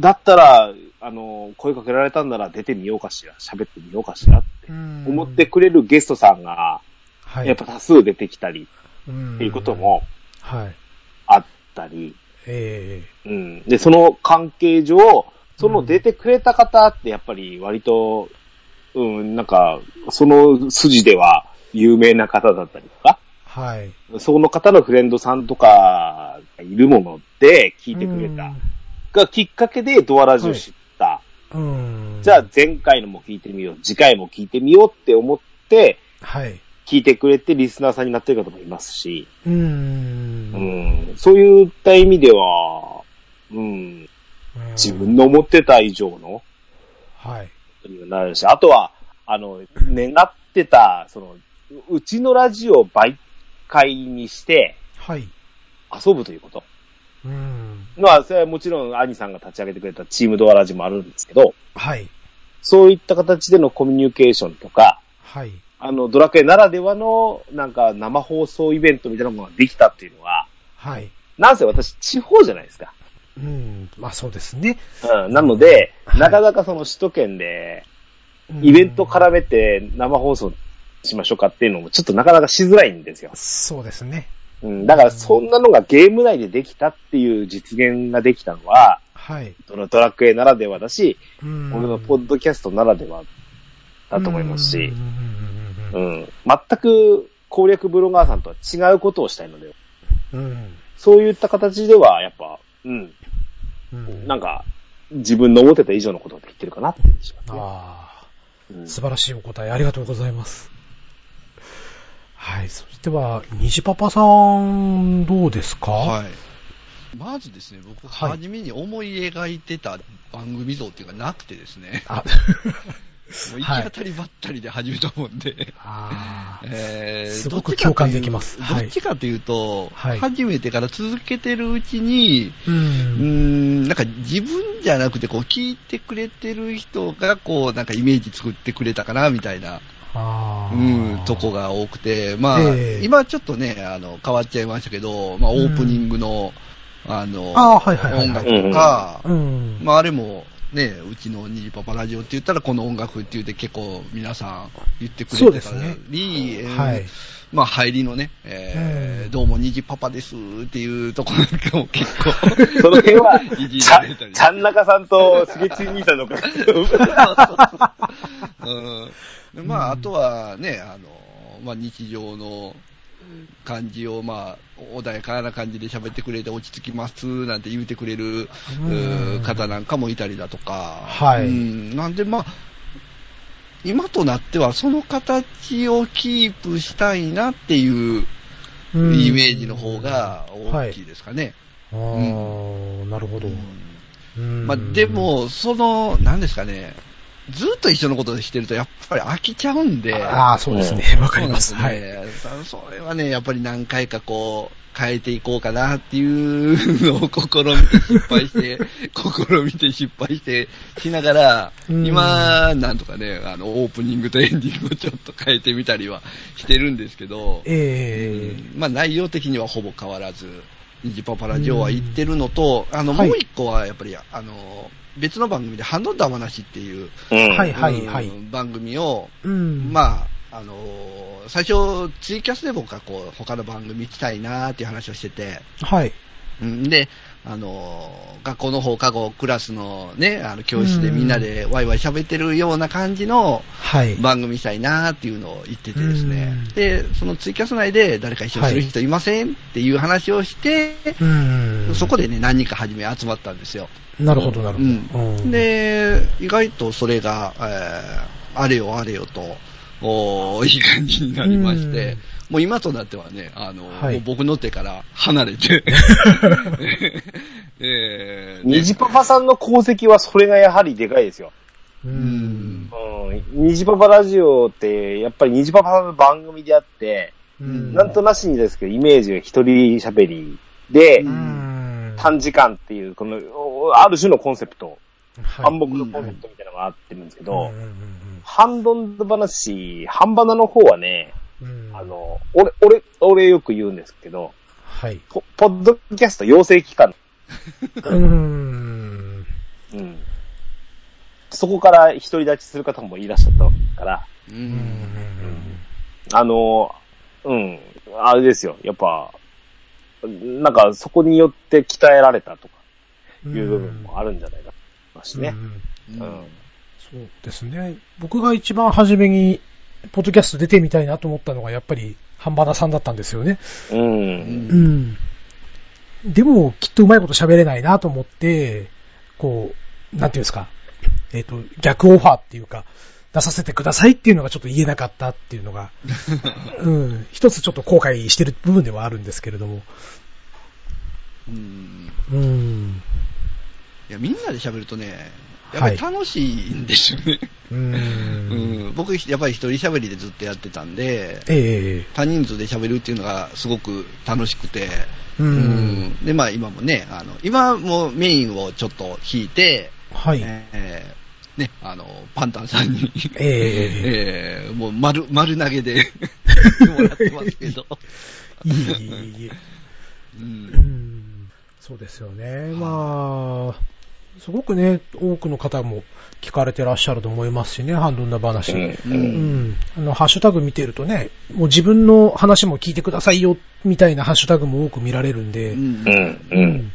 だったら、あのー声かけられたんなら出てみようかしら、喋ってみようかしらって思ってくれるゲストさんが、はい。やっぱ多数出てきたりっっていうこと。もはい。あったり、えうん。で、その関係上、その出てくれた方ってやっぱり割と、うん、なんか、その筋では有名な方だったりとか、えはい。その方のフレンドさんとかがいるもので聞いてくれた。がきっかけでドアラジオ知。じゃあ前回のも聞いてみよう、次回も聞いてみようって思って、はい。聞いてくれてリスナーさんになってる方もいますし、う。うんん、そういった意味では、うん、自分の思ってた以上のはい。にはなるし、あとは、あの、願ってた、その、うちのラジオを媒介にしてはい。遊ぶということ。うん。まあ、それはもちろん、兄さんが立ち上げてくれたチームドアラジもあるんですけど、はい。そういった形でのコミュニケーションとか、はい。あの、ドラクエならではの、なんか、生放送イベントみたいなものができたっていうのは、はい。なんせ私、地方じゃないですか。うん。まあそうですね。うん。なので、はいなかなかその首都圏で、うんイベント絡めて生放送しましょうかっていうのも、ちょっとなかなかしづらいんですよ。そうですね。うん。だから、そんなのがゲーム内でできたっていう実現ができたのは、はい。そのドラクエならではだし、うん僕のポッドキャストならではだと思いますしうん。全く攻略ブロガーさんとは違うことをしたいので、うんうん。そういった形では、やっぱ、うん、うん。なんか、自分の思ってた以上のことができてるかなって気がしますね。ああ。うん素晴らしいお答えありがとうございます。はい。そしては、虹パパさん、どうですか？はい。まずですね、僕、はい。初めに思い描いてた番組像っていうかなくてですね、あ、もう行き当たりばったりで始めたもんで、えーすごくどっちかという共感できますはい。どっちかというと、はい。初めてから続けてるうちに、う。ん。ん、なんか自分じゃなくて、こう、聞いてくれてる人が、こう、なんかイメージ作ってくれたかな、みたいな、あうん、ーとこが多くて、まあ、ええ。今ちょっとね、あの、変わっちゃいましたけど、まあ、オープニングの、あの、あーはいはいはい音楽とか、うん。まあ、あれも、ね、うちのニジパパラジオって言ったらこの音楽って言って結構皆さん言ってくれてたそうですね。り、えーはい。まあ入りのね、えーうん。どうもニジパパですっていうところなんかも結構、その辺は、ちゃん、ちゃん中さんとしげち兄さんのか。まあ、あとはね、あの、まあ、日常の感じを、まあ、穏やかな感じで喋ってくれて落ち着きますなんて言うてくれる方なんかもいたりだとか、はい。うん。なんで、まあ、今となってはその形をキープしたいなっていううん。イメージの方が大きいですかね。あーなるほど。うん。まあ、で、も、その、なんですかね、ずっと一緒のことしてるとやっぱり飽きちゃうんで、ああ、そうですね。わかります。はい。それはね、やっぱり何回かこう、変えていこうかなっていうのを試みて失敗して、試みて失敗してしながら、うん。今、なんとかね、あの、オープニングとエンディングをちょっと変えてみたりはしてるんですけど、ええ。まあ内容的にはほぼ変わらず、ニジパパラジオは言ってるのと、あの、はい。もう一個はやっぱり、あの、別の番組でハンドダ話っていう、うんはいはいはいうん番組を、うん。まあ、あのー最初、ツイキャスで僕はこう、他の番組行きたいなーっていう話をしてて、はい。うんで、あのー学校の放課後、クラスのね、あの、教室でみんなでワイワイ喋ってるような感じのはい。番組したいなーっていうのを言っててですねうん。で、そのツイキャス内で誰か一緒にする人いませんっていう話をして、うん。そこでね、何人か初め集まったんですよ。なるほど、なるほど。うんうん、で、意外とそれが、えーあれよあれよと、おーいい感じになりまして、もう今となってはね、あの、はいもう僕の手から離れて、えーね虹パパさんの功績はそれがやはりでかいですよ。う。うんん。うん。虹パパラジオって、やっぱり虹パパさんの番組であって、うんなんとなしにですけど、イメージが一人喋りで、うん。短時間っていう、この、おある種のコンセプト、はい暗黙のコンセプトみたいなのがあってるんですけど、うんうんハンドンド話、ハンバナの方はね、うんうんあの、俺、俺、俺よく言うんですけど、はい。ポポッドキャスト養成機関、うん。うん。そこから独り立ちする方もいらっしゃったわけだから、う。うんんあの、うん、あれですよ、やっぱ、なんかそこによって鍛えられたとかうんいう部分もあるんじゃないかと思いますしね。うんうん。そうですね。僕が一番初めに、ポッドキャスト出てみたいなと思ったのが、やっぱり、ハンバナさんだったんですよね。うん。うん。でも、きっとうまいこと喋れないなと思って、こう、なんていうんですか、えっ、と、逆オファーっていうか、出させてくださいっていうのがちょっと言えなかったっていうのが、うん、一つちょっと後悔してる部分ではあるんですけれども、うんうん、いや、みんなで喋るとね、やっぱり楽しいんですよね。んん。僕、やっぱり一人喋りでずっとやってたんで、ええ多人数で喋るっていうのがすごく楽しくて、う、うんんで、まあ今もね、あの、今もメインをちょっと引いて、はい、えーね、あの、パンタンさんに、えええーもう丸、丸投げで もらってますけど。いえいえいえ。ううんんそうですよね。まあ、すごくね、多くの方も聞かれてらっしゃると思いますしね、ハンドンダ話。うんううんん。あの、ハッシュタグ見てるとね、もう自分の話も聞いてくださいよ、みたいなハッシュタグも多く見られるんで、うんうん。うん。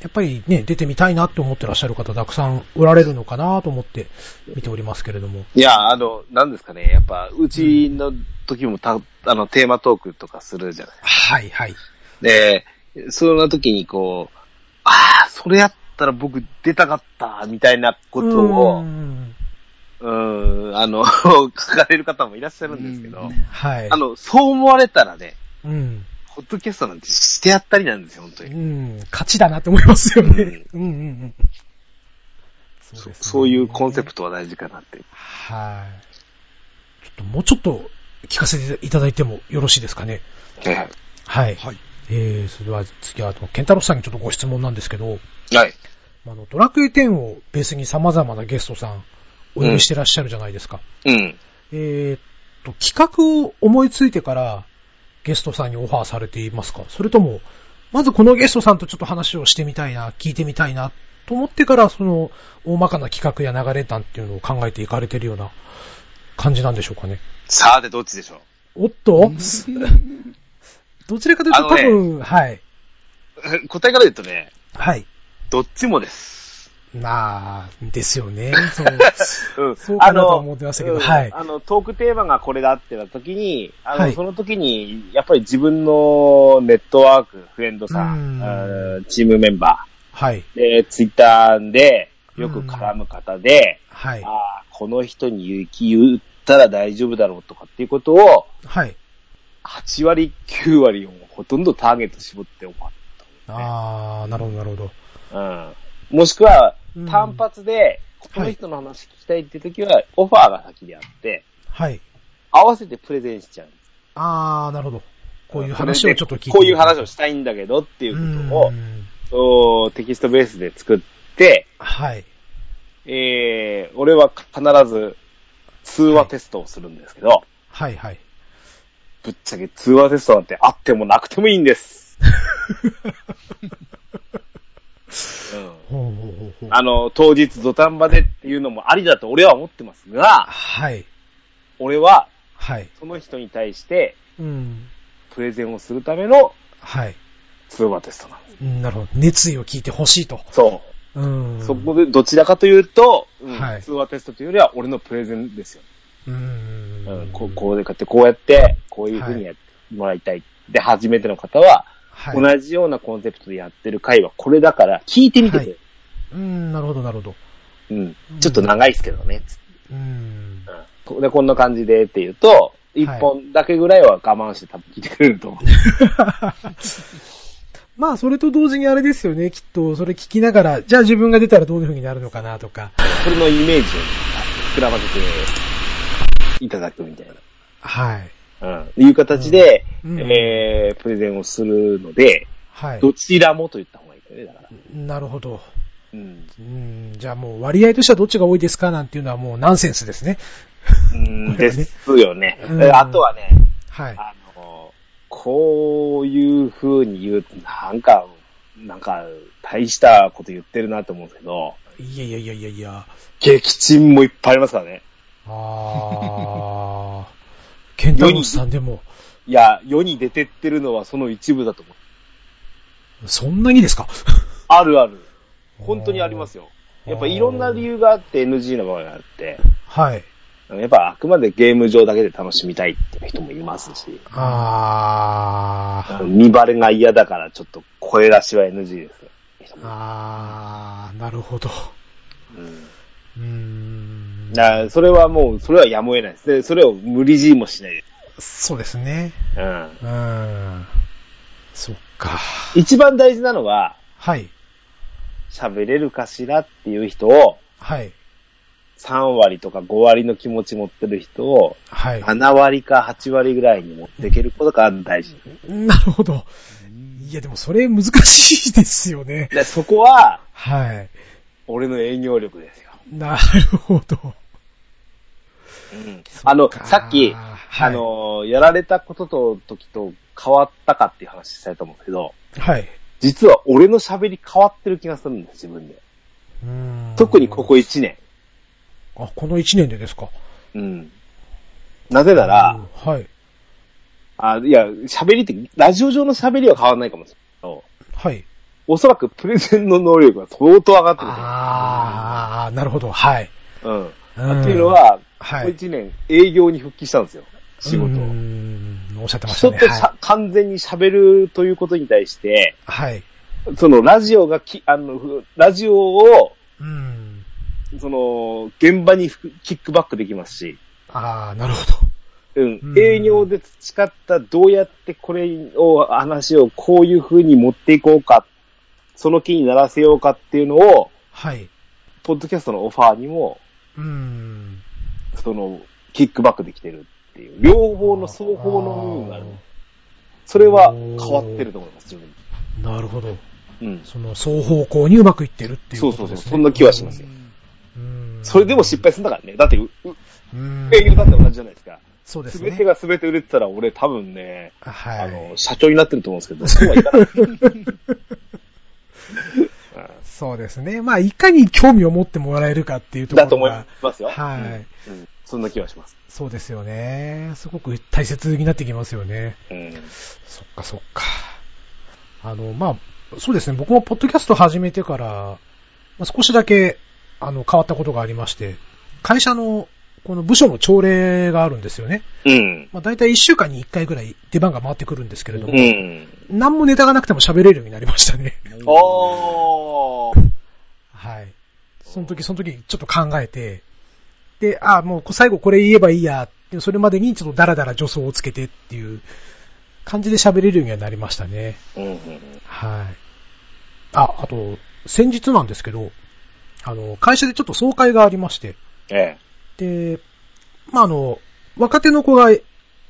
やっぱりね、出てみたいなって思ってらっしゃる方たくさんおられるのかなと思って見ておりますけれども。いや、あの、なんですかね、やっぱ、うちの時もた、あの、テーマトークとかするじゃない。はい、はい。で、その時にこう、ああ、それやったら僕出たかった、みたいなことうを、んうん、あの、書かれる方もいらっしゃるんですけど、うんはい。あの、そう思われたらね、うん。ホットキャストなんてしてやったりなんですよ、本当うに。ん、勝ちだなって思いますよね。うん、うん、うん。そですねそういうコンセプトは大事かなって。はい。ちょっともうちょっと聞かせていただいてもよろしいですかね。はい。はい。はい。えー、それでは次は、ケンタロスさんにちょっとご質問なんですけど、はい。あの、ドラクエ10をベースに様々なゲストさんお呼びしてらっしゃるじゃないですか。うん。えーっと、企画を思いついてからゲストさんにオファーされていますか？それとも、まずこのゲストさんとちょっと話をしてみたいな、聞いてみたいな、と思ってから、その、大まかな企画や流れ談っていうのを考えていかれてるような感じなんでしょうかね？さあ、でどっちでしょおっと？どちらかというとね多分、はい。う 答えから言うとね、はい。どっちもです。なあ、ですよね。そう。うんそうかなとは思ってましたけどうんはいあの、トークテーマがこれだってなった時に、あの、はいその時に、やっぱり自分のネットワーク、フレンドさうんチームメンバはい。ー、で、ツイッターでよく絡む方で、はい。ああ、この人に言う言ったら大丈夫だろうとかっていうことを、はい。8割、9割をほとんどターゲット絞って終わっああ、なるほど、なるほど。た。うん。もしくはうん、単発で、この人の話聞きたいって時は、オファーが先であって、はい。合わせてプレゼンしちゃう。ああ、なるほど。こういう話をちょっと聞いて。こういう話をしたいんだけどっていうことをテキストベースで作って、はい。えー、俺は必ず通話テストをするんですけど、はい、はい。ぶっちゃけ通話テストなんてあってもなくてもいいんです。あの、当日土壇場でっていうのもありだと俺は思ってますが、はい。俺ははい。その人に対してうん。プレゼンをするためのはい。通話テストなんです。うんなるほど。熱意を聞いてほしいと。そう。うん。そこでどちらかというと、うんはい通話テストというよりは俺のプレゼンですよ。うん。うんこうこうでかって、こうやって、こういうふうにやってもらいたい。で、初めての方は、はい。同じようなコンセプトでやってる回はこれだから、聞いてみてくれ。はいうん、なるほど、なるほど。うん。ちょっと長いですけどね。うん。うんで、こんな感じでって言うと、一本だけぐらいは我慢して多分聞いてくれると思う。まあ、それと同時にあれですよね。きっと、それ聞きながら、じゃあ自分が出たらどういう風になるのかなとか。それのイメージを膨らませていただくみたいな。はい。うん。いう形で、うんえー、プレゼンをするので、はい。どちらもと言った方がいいよね、だから。なるほど。うん。うん、じゃあもう割合としてはどっちが多いですかなんていうのはもうナンセンスですね。うん、ですよね。あとはね、はい。あの、こういう風に言うと、なんか、なんか、大したこと言ってるなと思うんですけど、いやいやいやいやいや。撃沈もいっぱいありますからね。あー。ケンタロスさんでも、いや、世に出てってるのはその一部だと思う。そんなにですか？あるある。本当にありますよ。やっぱいろんな理由があって NG の場合があって、はい。やっぱあくまでゲーム上だけで楽しみたいっていう人もいますし、あー。見バレが嫌だからちょっと声出しは NG ですあー、なるほど。うんうーん。だそれはもう、それはやむを得ないです。で、それを無理強いもしないでそうですね。す。うん。うーん。そっか。一番大事なのは、はい。喋れるかしらっていう人を、はい。3割とか5割の気持ち持ってる人を、はい。7割か8割ぐらいに持っていけることが大事。なるほど。いや、でもそれ難しいですよね。で、そこは、はい。俺の営業力ですよ。なるほど。うんあの、かさっき、はいあの、やられたことと時と変わったかっていう話したいと思うんですけど、はい。実は俺の喋り変わってる気がするんです、自分で。うーん特にここ1年。あ、この1年でですか？うん。なぜなら、はい。あいや、喋りって、ラジオ上の喋りは変わらないかもしれないけど、はい。おそらくプレゼンの能力が相当上がってる。あー、なるほど。はい。うん。うんっていうのは、はいここ1年営業に復帰したんですよ。仕事をおっしゃってましたね。人とはい。完全に喋るということに対して、はい。そのラジオがき、あの、ふラジオを、うん。その、現場にふキックバックできますし、あー、なるほうんう。ん営業で培ったどうやってこれを、話をこういう風に持っていこうか、その気にならせようかっていうのを、はい。ポッドキャストのオファーにも、うん。その、キックバックできてるっていう、両方の双方の部分がある。それは変わってると思います、自分なるほど。うん。その、双方向にうまくいってるっていうそう。そうそうそんな気はしますようん。それでも失敗するんだからね。だって、うううん。営業だって同じじゃないですか。そうですね。すべてがすべて売れてたら俺多分ね、はい。あの、社長になってると思うんですけど、そうはいかない。そうですね。まあ、いかに興味を持ってもらえるかっていうところが。だと思いますよ。はいうん。うんそんな気はします。そうですよね。すごく大切になってきますよね。うん。そっかそっか。あの、まあ、そうですね。僕もポッドキャスト始めてから、まあ、少しだけ、あの、変わったことがありまして、会社の、この部署の朝礼があるんですよね。うん。まあ、大体1週間に1回ぐらい出番が回ってくるんですけれども、うん。何もネタがなくても喋れるようになりましたね。おー。はい。その時その時ちょっと考えて、で、あもう最後これ言えばいいやそれまでにちょっとダラダラ助走をつけてっていう感じで喋れるようにはなりましたね。うんうんはい。あ、あと、先日なんですけど、あの、会社でちょっと総会がありまして、えで、まあ、あの、若手の子が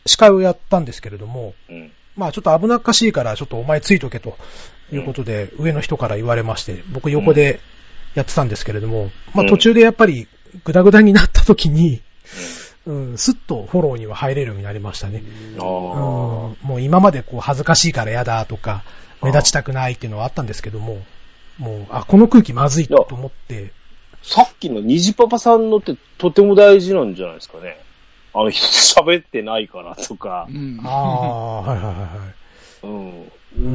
司会をやったんですけれども、え。うん。まあちょっと危なっかしいからちょっとお前ついとけということで上の人から言われまして、僕横でやってたんですけれども、まあ途中でやっぱりグダグダになった時に、うん、スッとフォローには入れるようになりましたね。あうんーもう今までこう恥ずかしいから嫌だとか、目立ちたくないっていうのはあったんですけども、もう、あ、この空気まずいと思って、さっきの虹パパさんのってとても大事なんじゃないですかね。あの人喋ってないからとかう。んああ、はいはいはいはい。うん。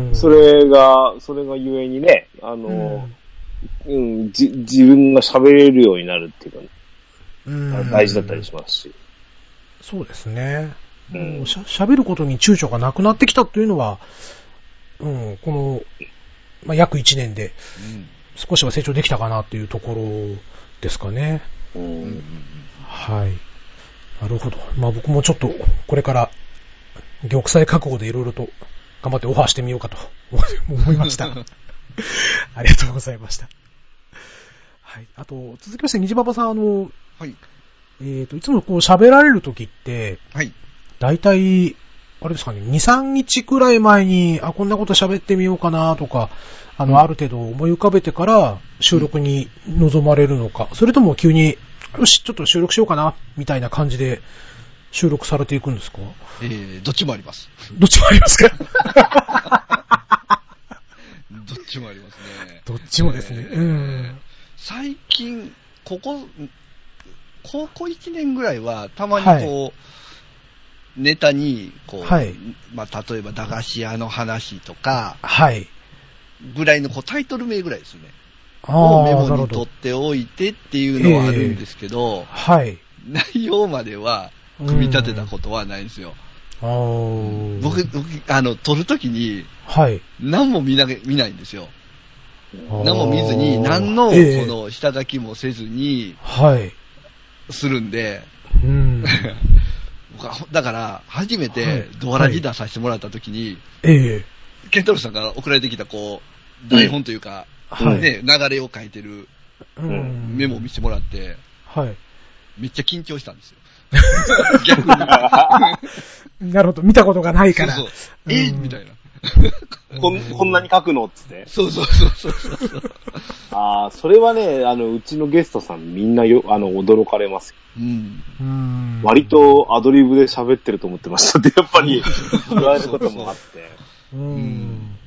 うんそれが、それがゆえにね、あうのん、うん、じ、自分が喋れるようになるっていうか、うん大事だったりしますし。そうですね。うんしゃ喋ることに躊躇がなくなってきたというのは、うん、この、まあ、約1年で少しは成長できたかなっていうところですかね。う。うんんはい。なるほど。まあ僕もちょっと、これから、玉砕覚悟でいろいろと頑張ってオファーしてみようかと思いました。ありがとうございました。はい。あと、続きまして、虹パパさん、あの、はい。えっ、と、いつもこう喋られるときって、はい。だいたい、あれですかね、2、3日くらい前に、あ、こんなこと喋ってみようかなとか、あの、うんある程度思い浮かべてから収録に臨まれるのか、それとも急に、よし、ちょっと収録しようかな、みたいな感じで収録されていくんですか？えー、どっちもあります。どっちもありますか？どっちもありますね。どっちもですね。えーうん。最近、ここ、高校1年ぐらいは、たまにこう、ネタに、こう、はいまあ、例えば駄菓子屋の話とか、はい。ぐらいのこうタイトル名ぐらいですね。あをメモに取っ。ておいてっていうのはあるんですけど、はい。内容までは組み立てたことはないんですよ。僕、僕あの、撮るときにはい。何も見な見ないんですよ。何も見ずあに、ー何の、こええの、下書きもせずに、はい。するんで、うん。だから、初めはいてドアラジ出させてもらったときに、ええケンタロウさんから送られてきた、こう、台本というか、はい。ね、流れを書いてるうんメモを見せてもらって、はい。めっちゃ緊張したんですよ。逆に。なるほど。見たことがないから。そうそう。え？うんみたいな。こんこんなに書くのっつって。そうそうそうそうそう。ああ、それはね、あの、うちのゲストさんみんなよ、あの、驚かれます。うん。うん割とアドリブで喋ってると思ってましたって、やっぱり言われることもあって。うん。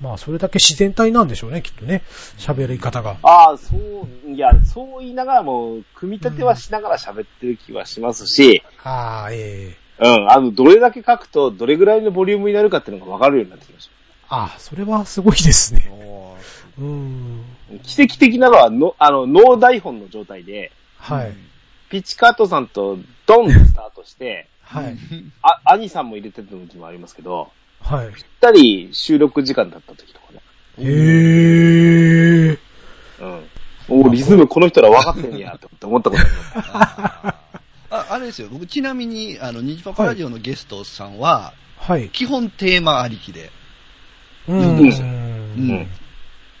まあ、それだけ自然体なんでしょうね、きっとね。喋り方が。ああ、そう、いや、そう言いながらも、組み立てはしながら喋ってる気はしますし、ああ、ええうん、あの、どれだけ書くと、どれぐらいのボリュームになるかっていうのが分かるようになってきましああ、それはすごいですね。うん。た。奇跡的なのは、の、あの、ノー台本の状態で、はい。ピッチカートさんとドンとスタートして、はい。あ、兄さんも入れてた時もありますけど、はい。ぴったり収録時間だった時とかね。へえ。うん。おリズムこの人ら分かってんねや、と思ったことあります。あーああれですよ、僕ちなみに、あの、ニジパパラジオのゲストさんは、はい。基本テーマありきで、うん。うんうん。うん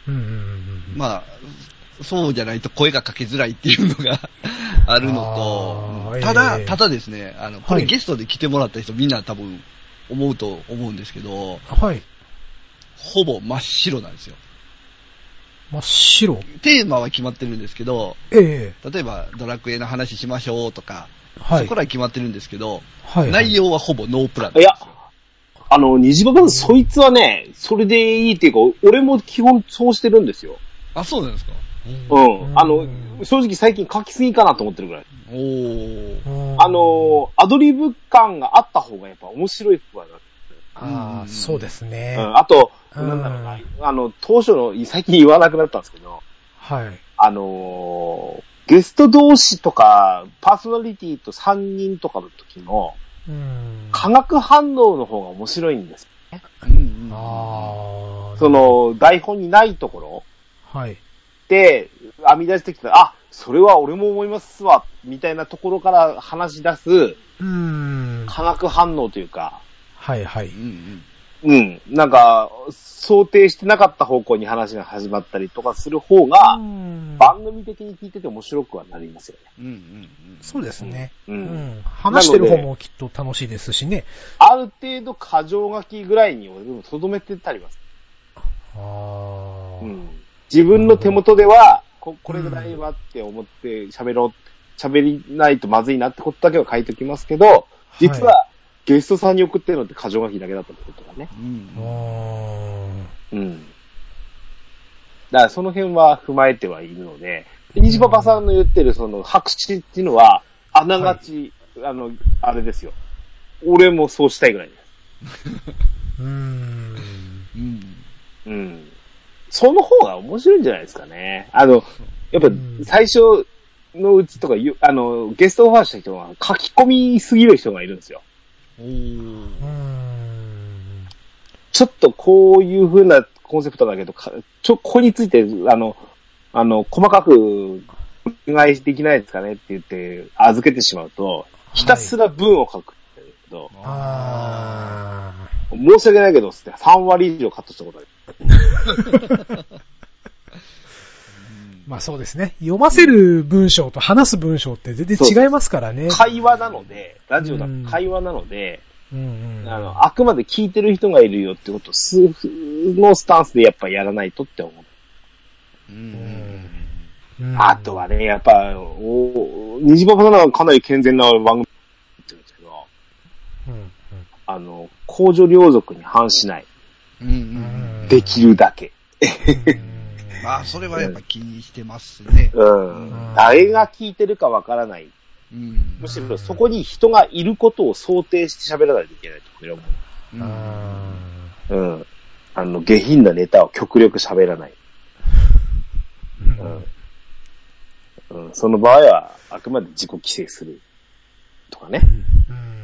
うん。うん。まあ、そうじゃないと声がかけづらいっていうのが あるのと、ただ、ええただですね、あの、こはいれゲストで来てもらった人みんな多分思うと思うんですけど、はい。ほぼ真っ白なんですよ。真っ白？テーマは決まってるんですけど、ええ。例えばドラクエの話しましょうとか、はい。そこらは決まってるんですけど、はい。内容はほぼノープランなんいやあの、虹パパさん、そいつはね、それでいいっていうか、俺も基本そうしてるんですよ。あ、そうなんですか？うん。あのうん、正直最近書きすぎかなと思ってるぐらい。おあの、アドリブ感があった方がやっぱ面白い方がなああ、そうですね。うん。あと、うんなんだろうな、あの、当初の、最近言わなくなったんですけど、はい。あのーゲスト同士とか、パーソナリティと3人とかの時の、うん。化学反応の方が面白いんです。うんうんああ。そ、の、台本にないところはい。で、編み出してきた、あ、それは俺も思いますわ、みたいなところから話し出すうん。化学反応というか、はいはい。うんうんうん、なんか、想定してなかった方向に話が始まったりとかする方が、うん番組的に聞いてて面白くはなりますよね。うんうんうんそうですね。う。うんん。話してる方もきっと楽しいですしね。ある程度過剰書きぐらいに俺もとどめてたります。ああ。うん。自分の手元では、ここれぐらいはって思って喋ろう、喋りないとまずいなってことだけは書いておきますけど、実は、ゲストさんに送ってるのって過剰書きだけだったってことがね。うんうん。だからその辺は踏まえてはいるので、で虹パパさんの言ってるその白紙っていうのは、あながち、あの、あれですよ。俺もそうしたいぐらいです。うーん。うんうん。その方が面白いんじゃないですかね。あの、やっぱうん。最初のうちとかゆ、あの、ゲストオファーした人は書き込みすぎる人がいるんですよ。ちょっとこういう風なコンセプトだけど、かちょ、ここについて、あの、あの、細かくお願いできないですかねって言って預けてしまうと、ひたすら文を書くって言うんだけど、あ申し訳ないけど、つって3割以上カットしたことある。まあそうですね。読ませる文章と話す文章って全然違いますからね。会話なので、ラジオだと会話なので、うんうん。あの、あくまで聞いてる人がいるよってことを、数のスタンスでやっぱやらないとって思う。うん。うんあとはね、やっぱ、お、虹パパさんはかなり健全な番組ってるんですけど、うんうんあの、公序良俗に反しない。うんうん。できるだけ。まあ、それはやっぱ気にしてますね。うんうん。誰が聞いてるかわからない。うん。むしろそこに人がいることを想定して喋らないといけないと思うんあう。うん。あの、下品なネタを極力喋らない。ーうん。うん。その場合は、あくまで自己規制する。とかね。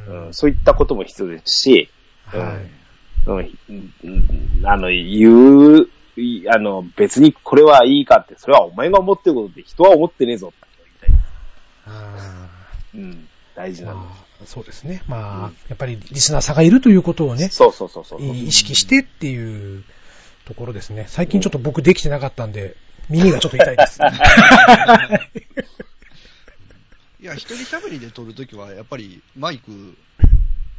うんうん。そういったことも必要ですし、はい。うんうん。あの、言う、いあの、別にこれはいいかって、それはお前が思ってることで人は思ってねえぞって言いたい。あうん。大事なんでーまあそうですね。まあ、やっぱりリスナーさんがいるということをねす。、そうそうそうそう。意識してっていうところですね。最近ちょっと僕できてなかったんで、耳がちょっと痛いです。いや、一人喋りで撮るときは、やっぱりマイク、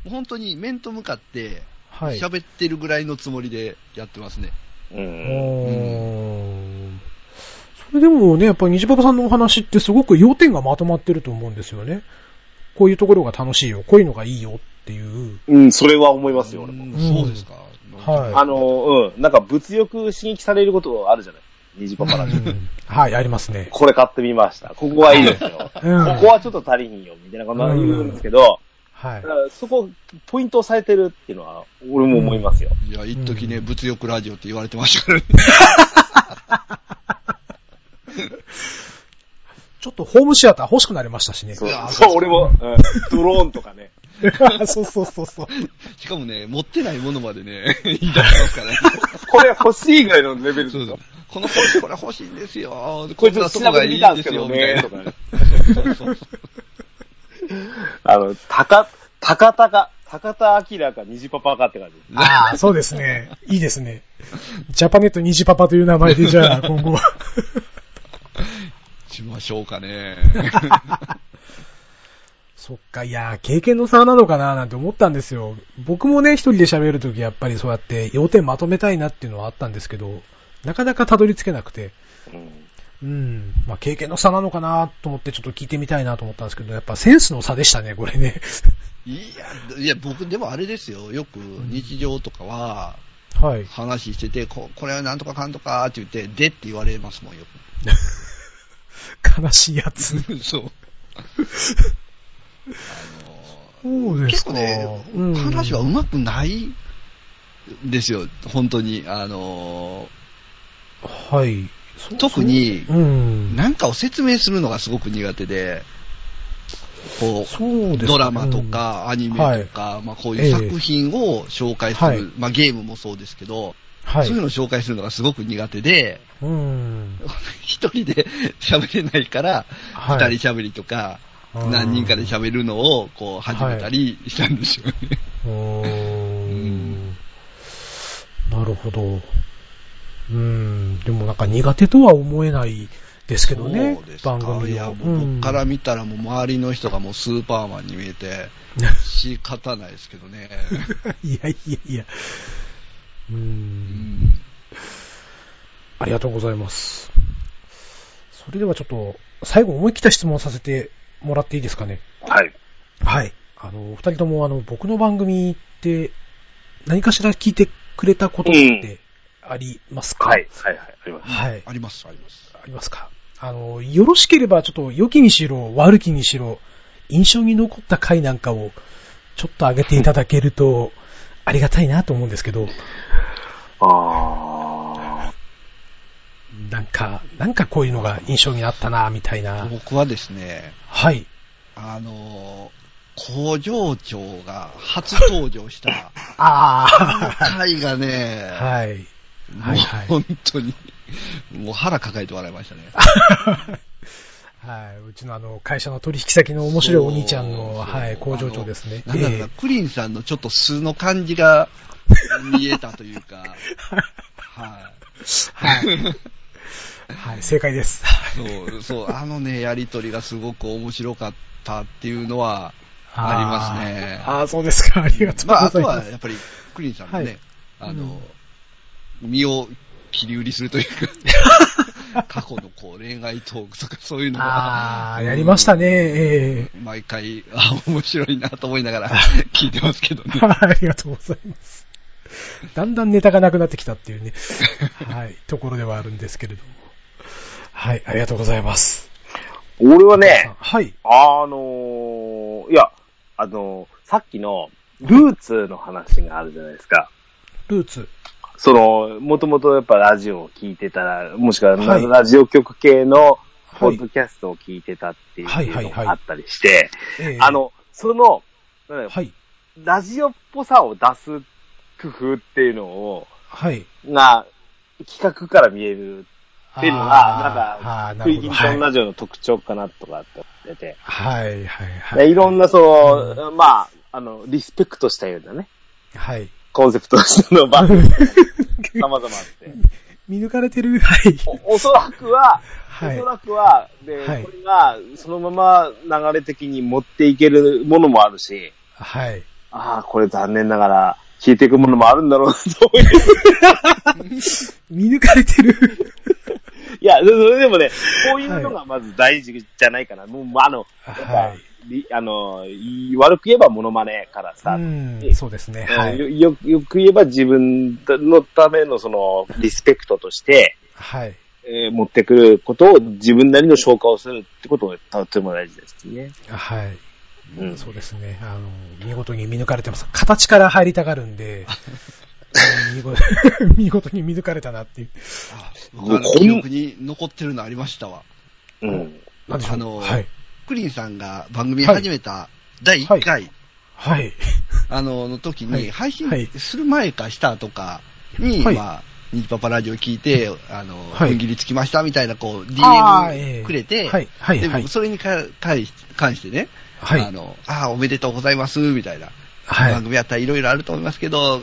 本当に面と向かって、はい。喋ってるぐらいのつもりでやってますね。うん。おーそれでもね、やっぱり虹パパさんのお話ってすごく要点がまとまってると思うんですよね。こういうところが楽しいよ、こういうのがいいよっていう。うん、それは思いますよ、俺も。うんそうですか。はいあの、うん、なんか物欲刺激されることあるじゃない？虹パパラジオうんはい、ありますね。これ買ってみました。ここはいいですよ。うんここはちょっと足りひんよ、みたいなこと言うんですけど、はいだか。らそこ、ポイントをされてるっていうのは、俺も思いますよ。いや、一時ね、物欲ラジオって言われてましたからね。ちょっとホームシアター欲しくなりましたしね。そういや、そう俺も、うん、ドローンとかね。そうそうそうそう。しかもね、持ってないものまでね、言い出しますからね。これ欲しいぐらいのレベルそうそうですよ。。この星これ欲しいんですよ。これちょっと調べてみたんですけどね、とかね。あの、たか、たかたか、高田明か虹パパかって感じ。ああ、そうですね。いいですね。ジャパネット虹パパという名前で、じゃあ、今後は。しましょうかね。そっか、いやー、経験の差なのかななんて思ったんですよ。僕もね、一人で喋るときやっぱりそうやって要点まとめたいなっていうのはあったんですけど、なかなかたどり着けなくて、うん。うん、まあ経験の差なのかなと思ってちょっと聞いてみたいなと思ったんですけど、やっぱセンスの差でしたね、これね。いや、いや、僕、でもあれですよ。よく日常とかは、はい。話してて、ここれはなんとかかんとかって言って、でって言われますもん、よ悲しいやつ。く。そう。そうですか。結構ね、うん話は上手くないんですよ、本当に。あの、はい。特にう、ん。なんかを説明するのがすごく苦手で、こう、ね。ドラマとかアニメとか、まあこういう作品を紹介する、はい。まあゲームもそうですけど、はい。そういうのを紹介するのがすごく苦手で、うん。一人で喋れないから、二、はい。人喋りとか、うん。何人かで喋るのをこう始めたりしたんですよね。なるほど。うん。でもなんか苦手とは思えないですけどねそうで、すか番組いや、を。もう僕から見たらもう周りの人がもうスーパーマンに見えて、仕方ないですけどね。う んいやいやいや。う。うんんありがとうございます。それではちょっと、最後思い切った質問させてもらっていいですかね。はい。はい。あの、お二人ともあの、僕の番組って、何かしら聞いてくれたことってありますか、はい。はい。はい。あります。はい。あります、あります。ありますか？あの、よろしければちょっと良きにしろ悪きにしろ、印象に残った回なんかをちょっと上げていただけると、ありがたいなと思うんですけど、あなんか、なんかこういうのが印象にあったな、みたいな。僕はですね、はい。あのー、工場長が初登場したあ回がね、あ、はい。はいはい本当に、もう腹抱えて笑いましたね。はい。うちのあの、会社の取引先の面白いお兄ちゃんの、はい、工場長ですね。なんだろうな、えクリンさんのちょっと素の感じが見えたというか、はえはい。はい、正解です。い。そう、そう、あのね、やりとりがすごく面白かったっていうのはありますね。あーあー、そうですか。ありがとうごまあ、あとざいます。はやっぱり、クリンさんのね、はいあの、身を切り売りするというか、過去のこう恋愛トークとかそういうのあが、あ、やりましたね。ええ毎回、あ、面白いなと思いながら 聞いてますけどね。ありがとうございます。だんだんネタがなくなってきたっていうね、はい、ところではあるんですけれども。はい、ありがとうございます。俺はね、はい。あのー、いや、あのーさっきのルーツの話があるじゃないですか。ルーツ。その、もともとやっぱラジオを聞いてたら、もしくははい。ラジオ局系のポはい。ッドキャストを聞いてたっていうのがあったりして、ええ。あ、の、その、はい。ラジオっぽさを出す工夫っていうのを、はい。が、企画から見えるっていうのが、なんか、クイキントンラジオの特徴かなとかって思ってて、はい、はい、はでい。いろんなその、まあ、あの、リスペクトしたようなね、はい。コンセプトの番組が様々あって。見抜かれてる。はい。おおそらくは、はいおそ。らくは、で、はいこれが、そのまま流れ的に持っていけるものもあるし、はい。ああ、これ残念ながら、消えていくものもあるんだろうなと思い 見抜かれてる。いや、それでもね、こういうのがまず大事じゃないかな。もう、あの、やっぱはい。りあの、い悪く言えばモノマネからスタうート。ん、そうですね。はい。よよよく言えば自分のためのその、リスペクトとして、はい。えー持ってくることを自分なりの消化をするってことがとても大事ですね。はい。うん。そうですね。あの、見事に見抜かれてます。形から入りたがるんで、見事 見事に見抜かれたなっていう。あ僕あの記憶に残ってるのありましたわ。うん。なんでしょう？あのはい。クリンさんが番組始めた第1回、はい。あの、の時はいに、配信はいする前かしたとかに、はいまあ、ニジパパラジオ聞いて、あの、はい踏ん切りつきましたみたいな、こう、DM えくれて、はい。はい。ではい。それにか関し関してね、はいあの、ああ、おめでとうございます、みたいな。はい番組やったらいろいろあると思いますけど、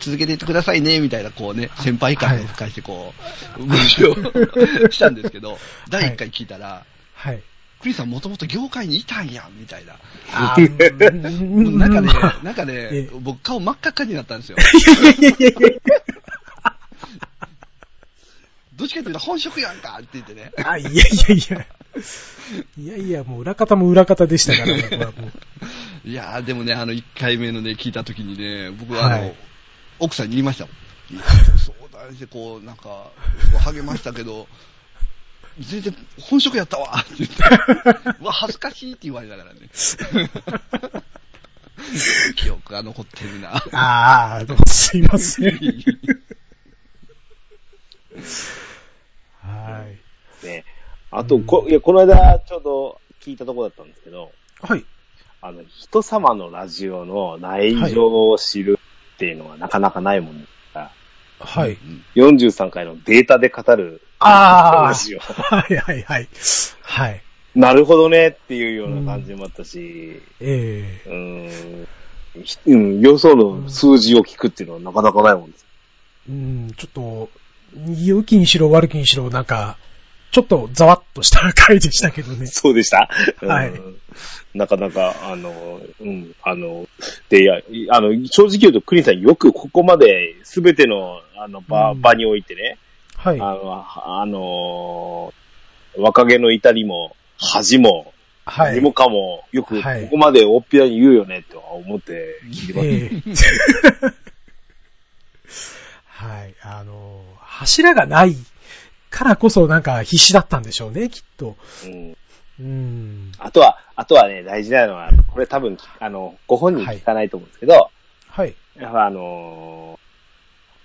続けていってくださいね、みたいな、こうね、先輩感を深して、こう、文章を したんですけど、第1回聞いたら、はい。クリスさんもともと業界にいたんや、みたいな。あなんかねまあ、なんかねええ、僕顔真っ赤っかになったんですよ。どっちかというと本職やんかって言ってね。や。あ、いやいやいや。いやいや、もう裏方も裏方でしたから、僕はもう。いやー、でもね、あの、1回目のね、聞いたときにね、僕はあの、はい奥さんに言いましたもん。そうだね、こう、なんか、励ましたけど、全然本職やったわって言って、うわ、恥ずかしいって言われながらね。記憶が残ってるな。ああ、どうもすいません。はい。ね。あと、こ、いや、この間、ちょうど聞いたところだったんですけど、はい。あの、人様のラジオの内情を知るっていうのはなかなかないもんではい。43回のデータで語るああラジオ。はいはいはい。はい。なるほどねっていうような感じもあったし、ええうーうん、よその数字を聞くっていうのはなかなかないもんです。うん、ちょっと、良きにしろ悪きにしろ、なんか、ちょっとざわっとした回でしたけどね。そうでした？はいうんなかなか、あの、うん、あの、で、いや、いあの、正直言うと、クリンさんよくここまで全ての、あの、場、うん場においてね、はい。あの、あの、若気の至りも、恥も、はい。何もかも、よくはいここまで大っぴらに言うよね、とは思って聞いてます。ええ はい。あの、柱がないからこそなんか必死だったんでしょうね、きっと。うんうん。あとは、あとはね、大事なのは、これ多分、あの、ご本人聞かないと思うんですけど、はい。やっぱあの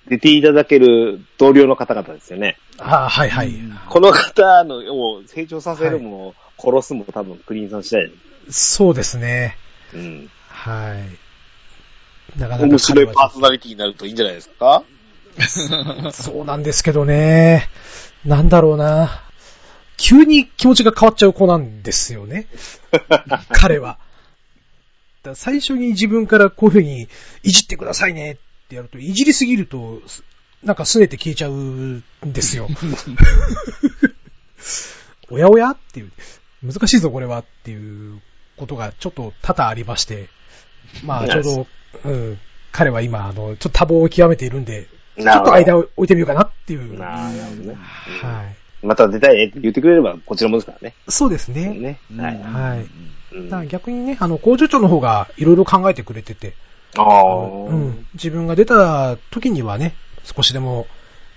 出ていただける同僚の方々ですよね。あはいはい。この方のを成長させるも、殺すも多分クリーンさん次第そうですね。うん。はい。なかなか面白いパーソナリティになるといいんじゃないですか？そうなんですけどね。なんだろうな。急に気持ちが変わっちゃう子なんですよね。彼は。最初に自分からこういう風に、いじってくださいねってやると、いじりすぎると、すなんか拗ねて消えちゃうんですよ。おやおや？っていう、難しいぞこれはっていうことがちょっと多々ありまして、まあちょうど、うん、彼は今、あの、ちょっと多忙を極めているんで、ちょっと間を置いてみようかなっていう。なはるほどね。い。また出たいねって言ってくれれば、こちらもですからね。そうですね。ね。はい。はいうんだ逆にね、あの、工場長の方がいろいろ考えてくれてて、ああ、うん、自分が出た時にはね、少しでも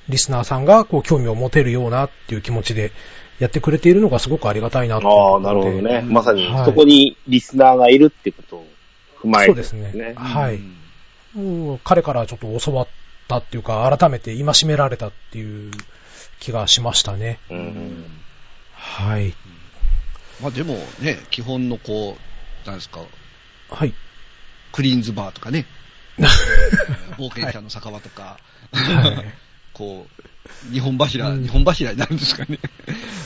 リスナーさんがこう興味を持てるようなっていう気持ちでやってくれているのがすごくありがたいなというああ、ことでなるほどね。うんまさにはい、そこにリスナーがいるってことを踏まえて、そうですねはいもう彼からちょっと教わったっていうか、改めて戒められたっていう気がしましたね。うん。はい。まあでもね、基本のこう、なんですか、はい。クリーンズバーとかね、冒険者の酒場とか、はいこう、日本柱、うん日本柱になるんですかね。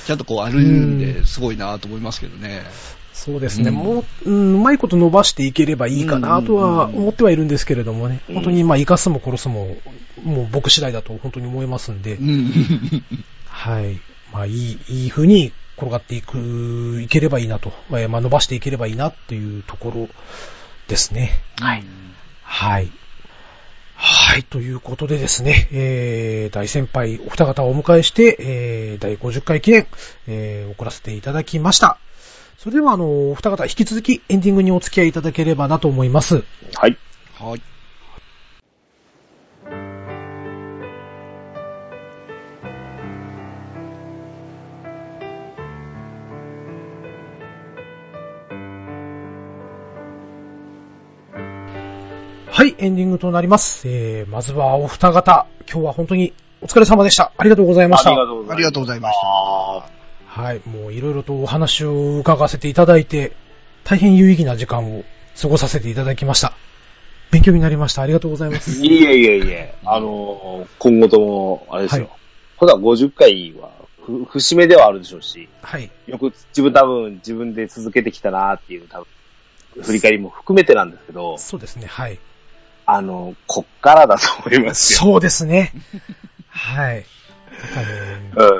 ちゃんとこうあるんで、すごいなと思いますけどね。そうですね。うんもう、うん、うまいこと伸ばしていければいいかなとは思ってはいるんですけれどもね。うん本当にまあ、生かすも殺すも、もう僕次第だと本当に思いますんでう。ん。はい。まあ、いい、いい風に転がっていく、いければいいなと。えーまあ、伸ばしていければいいなっていうところですね。はい。はい。はい。ということでですね、えー、大先輩お二方をお迎えして、えー、第50回記念、えー、送らせていただきました。それでは、あの、お二方引き続きエンディングにお付き合いいただければなと思います。はい。はい。はい、エンディングとなります。えー、まずはお二方、今日は本当にお疲れ様でした。ありがとうございました。ありがとうございます。ありがとうございましたあはい、もういろいろとお話を伺わせていただいて、大変有意義な時間を過ごさせていただきました。勉強になりました。ありがとうございます。ーいえいえいえ、あのー、今後とも、あれですよ。はい普段50回は、ふ節目ではあるでしょうし、はい。よく自分多分自分で続けてきたなっていう多分、振り返りも含めてなんですけど、そうですね、はい。あの、こっからだと思いますよ。そうですね。はい。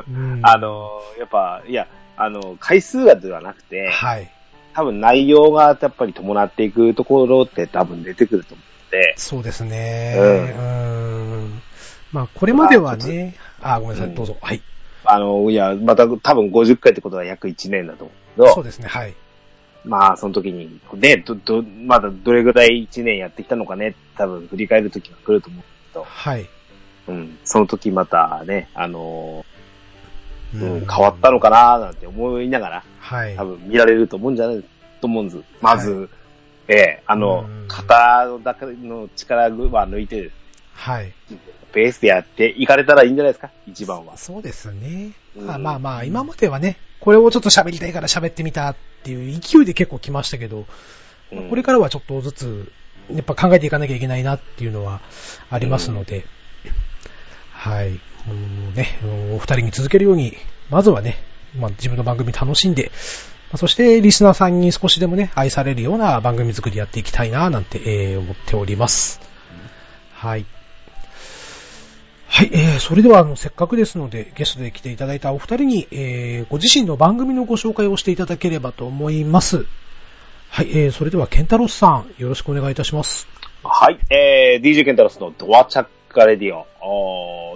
うん。うんあの、やっぱ、いや、あの、回数がではなくて、はい。多分内容がやっぱり伴っていくところって多分出てくると思って、そうですね。ううんん。まあ、これまではね、あ、ごめんなさい、うんどうぞ。はい。あの、いや、また多分50回ってことは約1年だと思うけど、そうですね、はい。まあ、その時に、ね、ど、ど、まだどれぐらい1年やってきたのかね、多分振り返る時が来ると思うけど、はい。うん、その時またね、あのううん、変わったのかななんて思いながら、はい多。分見られると思うんじゃないと思うんです。まず、はええあのうん、肩だけの力は抜いて、はい。ベースでやっていかれたらいいんじゃないですか？一番は。そうですね。うんまあまあまあ、今まではね、これをちょっと喋りたいから喋ってみたっていう勢いで結構来ましたけど、うんこれからはちょっとずつ、やっぱ考えていかなきゃいけないなっていうのはありますので、はい。もうね、お二人に続けるように、まずはね、まあ自分の番組楽しんで、まそしてリスナーさんに少しでもね、愛されるような番組作りやっていきたいな、なんて、えー思っております。はい。はい、えー、それでは、あの、せっかくですので、ゲストで来ていただいたお二人に、えー、ご自身の番組のご紹介をしていただければと思います。はい、えー、それでは、ケンタロスさん、よろしくお願いいたします。はい、えー、DJ ケンタロスのドアチャッカレディオ、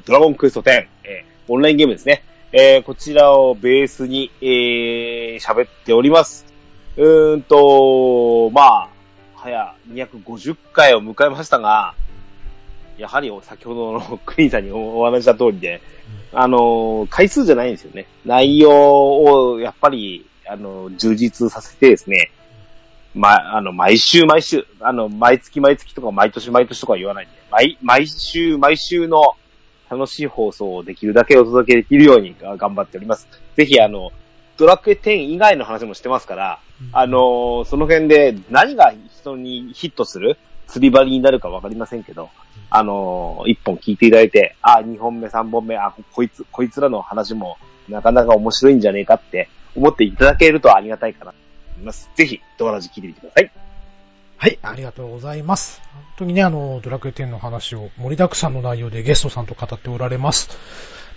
ドラゴンクエスト10、えー、オンラインゲームですね。えー、こちらをベースに、えー、喋っております。うーんと、まあ、早250回を迎えましたが、やはり先ほどの クリーンさんにおお話した通りで、あの、回数じゃないんですよね。内容をやっぱり、あの、充実させてですね、ま、あの、毎週毎週、あの、毎月毎月とか毎年毎年とか言わないで、毎、毎週毎週の楽しい放送をできるだけお届けできるようにが頑張っております。ぜひ、あの、ドラクエ10以外の話もしてますから、あの、その辺で何が人にヒットする釣り針になるかわかりませんけど、あの、一本聞いていただいて、あ、二本目、三本目、あ、こいつ、こいつらの話もなかなか面白いんじゃねえかって思っていただけるとありがたいかな。と思います。ぜひ、ドアラジ聞いてみてください。はい、ありがとうございます。本当にね、あの、ドラクエ10の話を盛りだくさんの内容でゲストさんと語っておられます。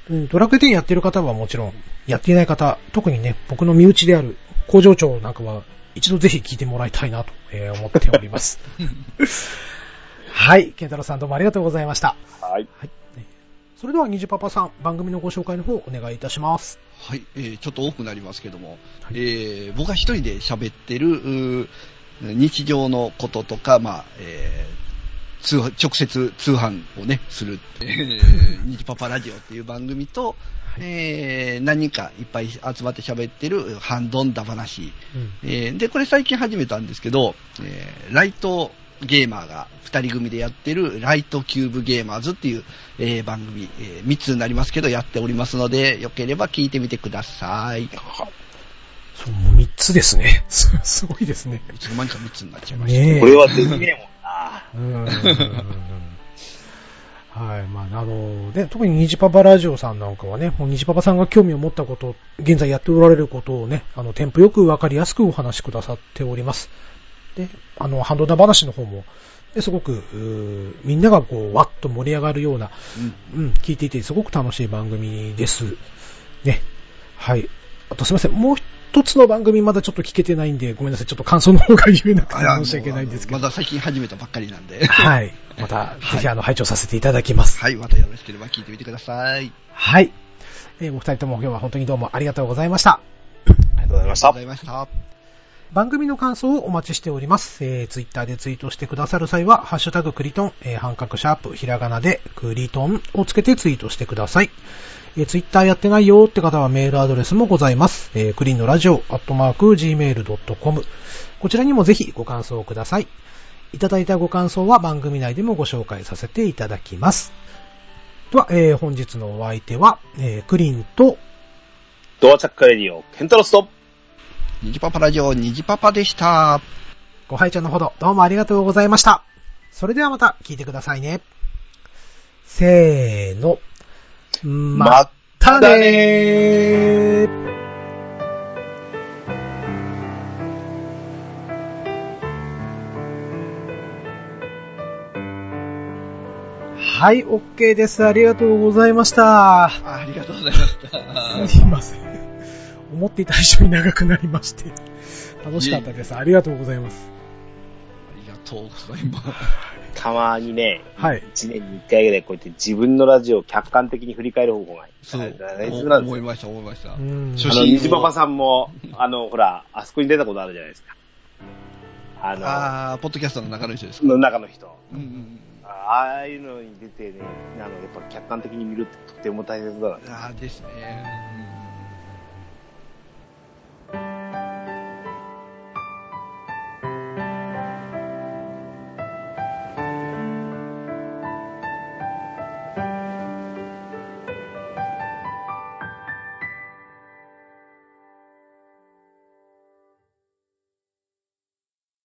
うんドラクエ10やってる方はもちろん、やっていない方、特にね、僕の身内である工場長なんかは、一度ぜひ聞いてもらいたいなと、えー思っております。はい、ケンタロウさんどうもありがとうございました。はい。はい。それでは、にじパパさん、番組のご紹介の方お願いいたします。はい、えーちょっと多くなりますけども、はい。えー僕が一人で喋ってる、日常のこととか、まあ、えー通話直接通販をね、する、えー、ニジパパラジオっていう番組と、えー何人かいっぱい集まって喋ってるハンドンダ話、うん。えーで、これ最近始めたんですけど、えーライトゲーマーが二人組でやってるライトキューブゲーマーズっていう、えー番組、え3つになりますけどやっておりますので、よければ聞いてみてください。いそう、もう3つですね。す すごいですね。つの間にか3つになっちゃいました。ねえ。これはできねえもんな。はい。まあ、あの、ね、特にニジパパラジオさんなんかはね、もうニジパパさんが興味を持ったこと、現在やっておられることをね、あの、テンポよくわかりやすくお話しくださっております。で、あの、ハンドダ話の方も、ですごく、みんながこう、わっと盛り上がるような、うんうん、聞いていてすごく楽しい番組です。ね。はい。あとすいません、もう一つの番組まだちょっと聞けてないんで、ごめんなさい、ちょっと感想の方が言えなくて申し訳ないんですけど。まだ最近始めたばっかりなんで。はい。また、ぜひあの、拝聴させていただきます。はい、またよろしければ聞いてみてください。はい。えーお二人とも今日は本当にどうもありがとうございました。ありがとうございましたありがとうご。ざいました。番組の感想をお待ちしております。えー、ツイッターでツイートしてくださる際は、ハッシュタグクリトン、えー、半角シャープ、ひらがなでクリトンをつけてツイートしてください。えー、ツイッターやってないよって方はメールアドレスもございます。えー、クリンのラジオ、アットマーク、gmail.com。こちらにもぜひご感想ください。いただいたご感想は番組内でもご紹介させていただきます。では、えー、本日のお相手は、えー、クリンと、ドアチャックレディオ、ケンタロスと、ニジパパラジオ、ニジパパでした。ご拝聴のほど、どうもありがとうございました。それではまた聞いてくださいね。せーの。まったねー。はい、OK です。ありがとうございました。ありがとうございました。すいません。思っていた以上に長くなりまして。楽しかったです。ありがとうございます。ありがとうございます。たまにね、はい。一年に一回ぐらいこうやって自分のラジオを客観的に振り返る方法がそう大事なんですよ。思いました、思いました。うん初あの、心虹パパさんも、あの、ほら、あそこに出たことあるじゃないですか。あの、あー、ポッドキャストの中の人ですか？の中の人。うんうんああいうのに出てね、あの、やっぱ客観的に見るってとても大切だな。うん。あーですね。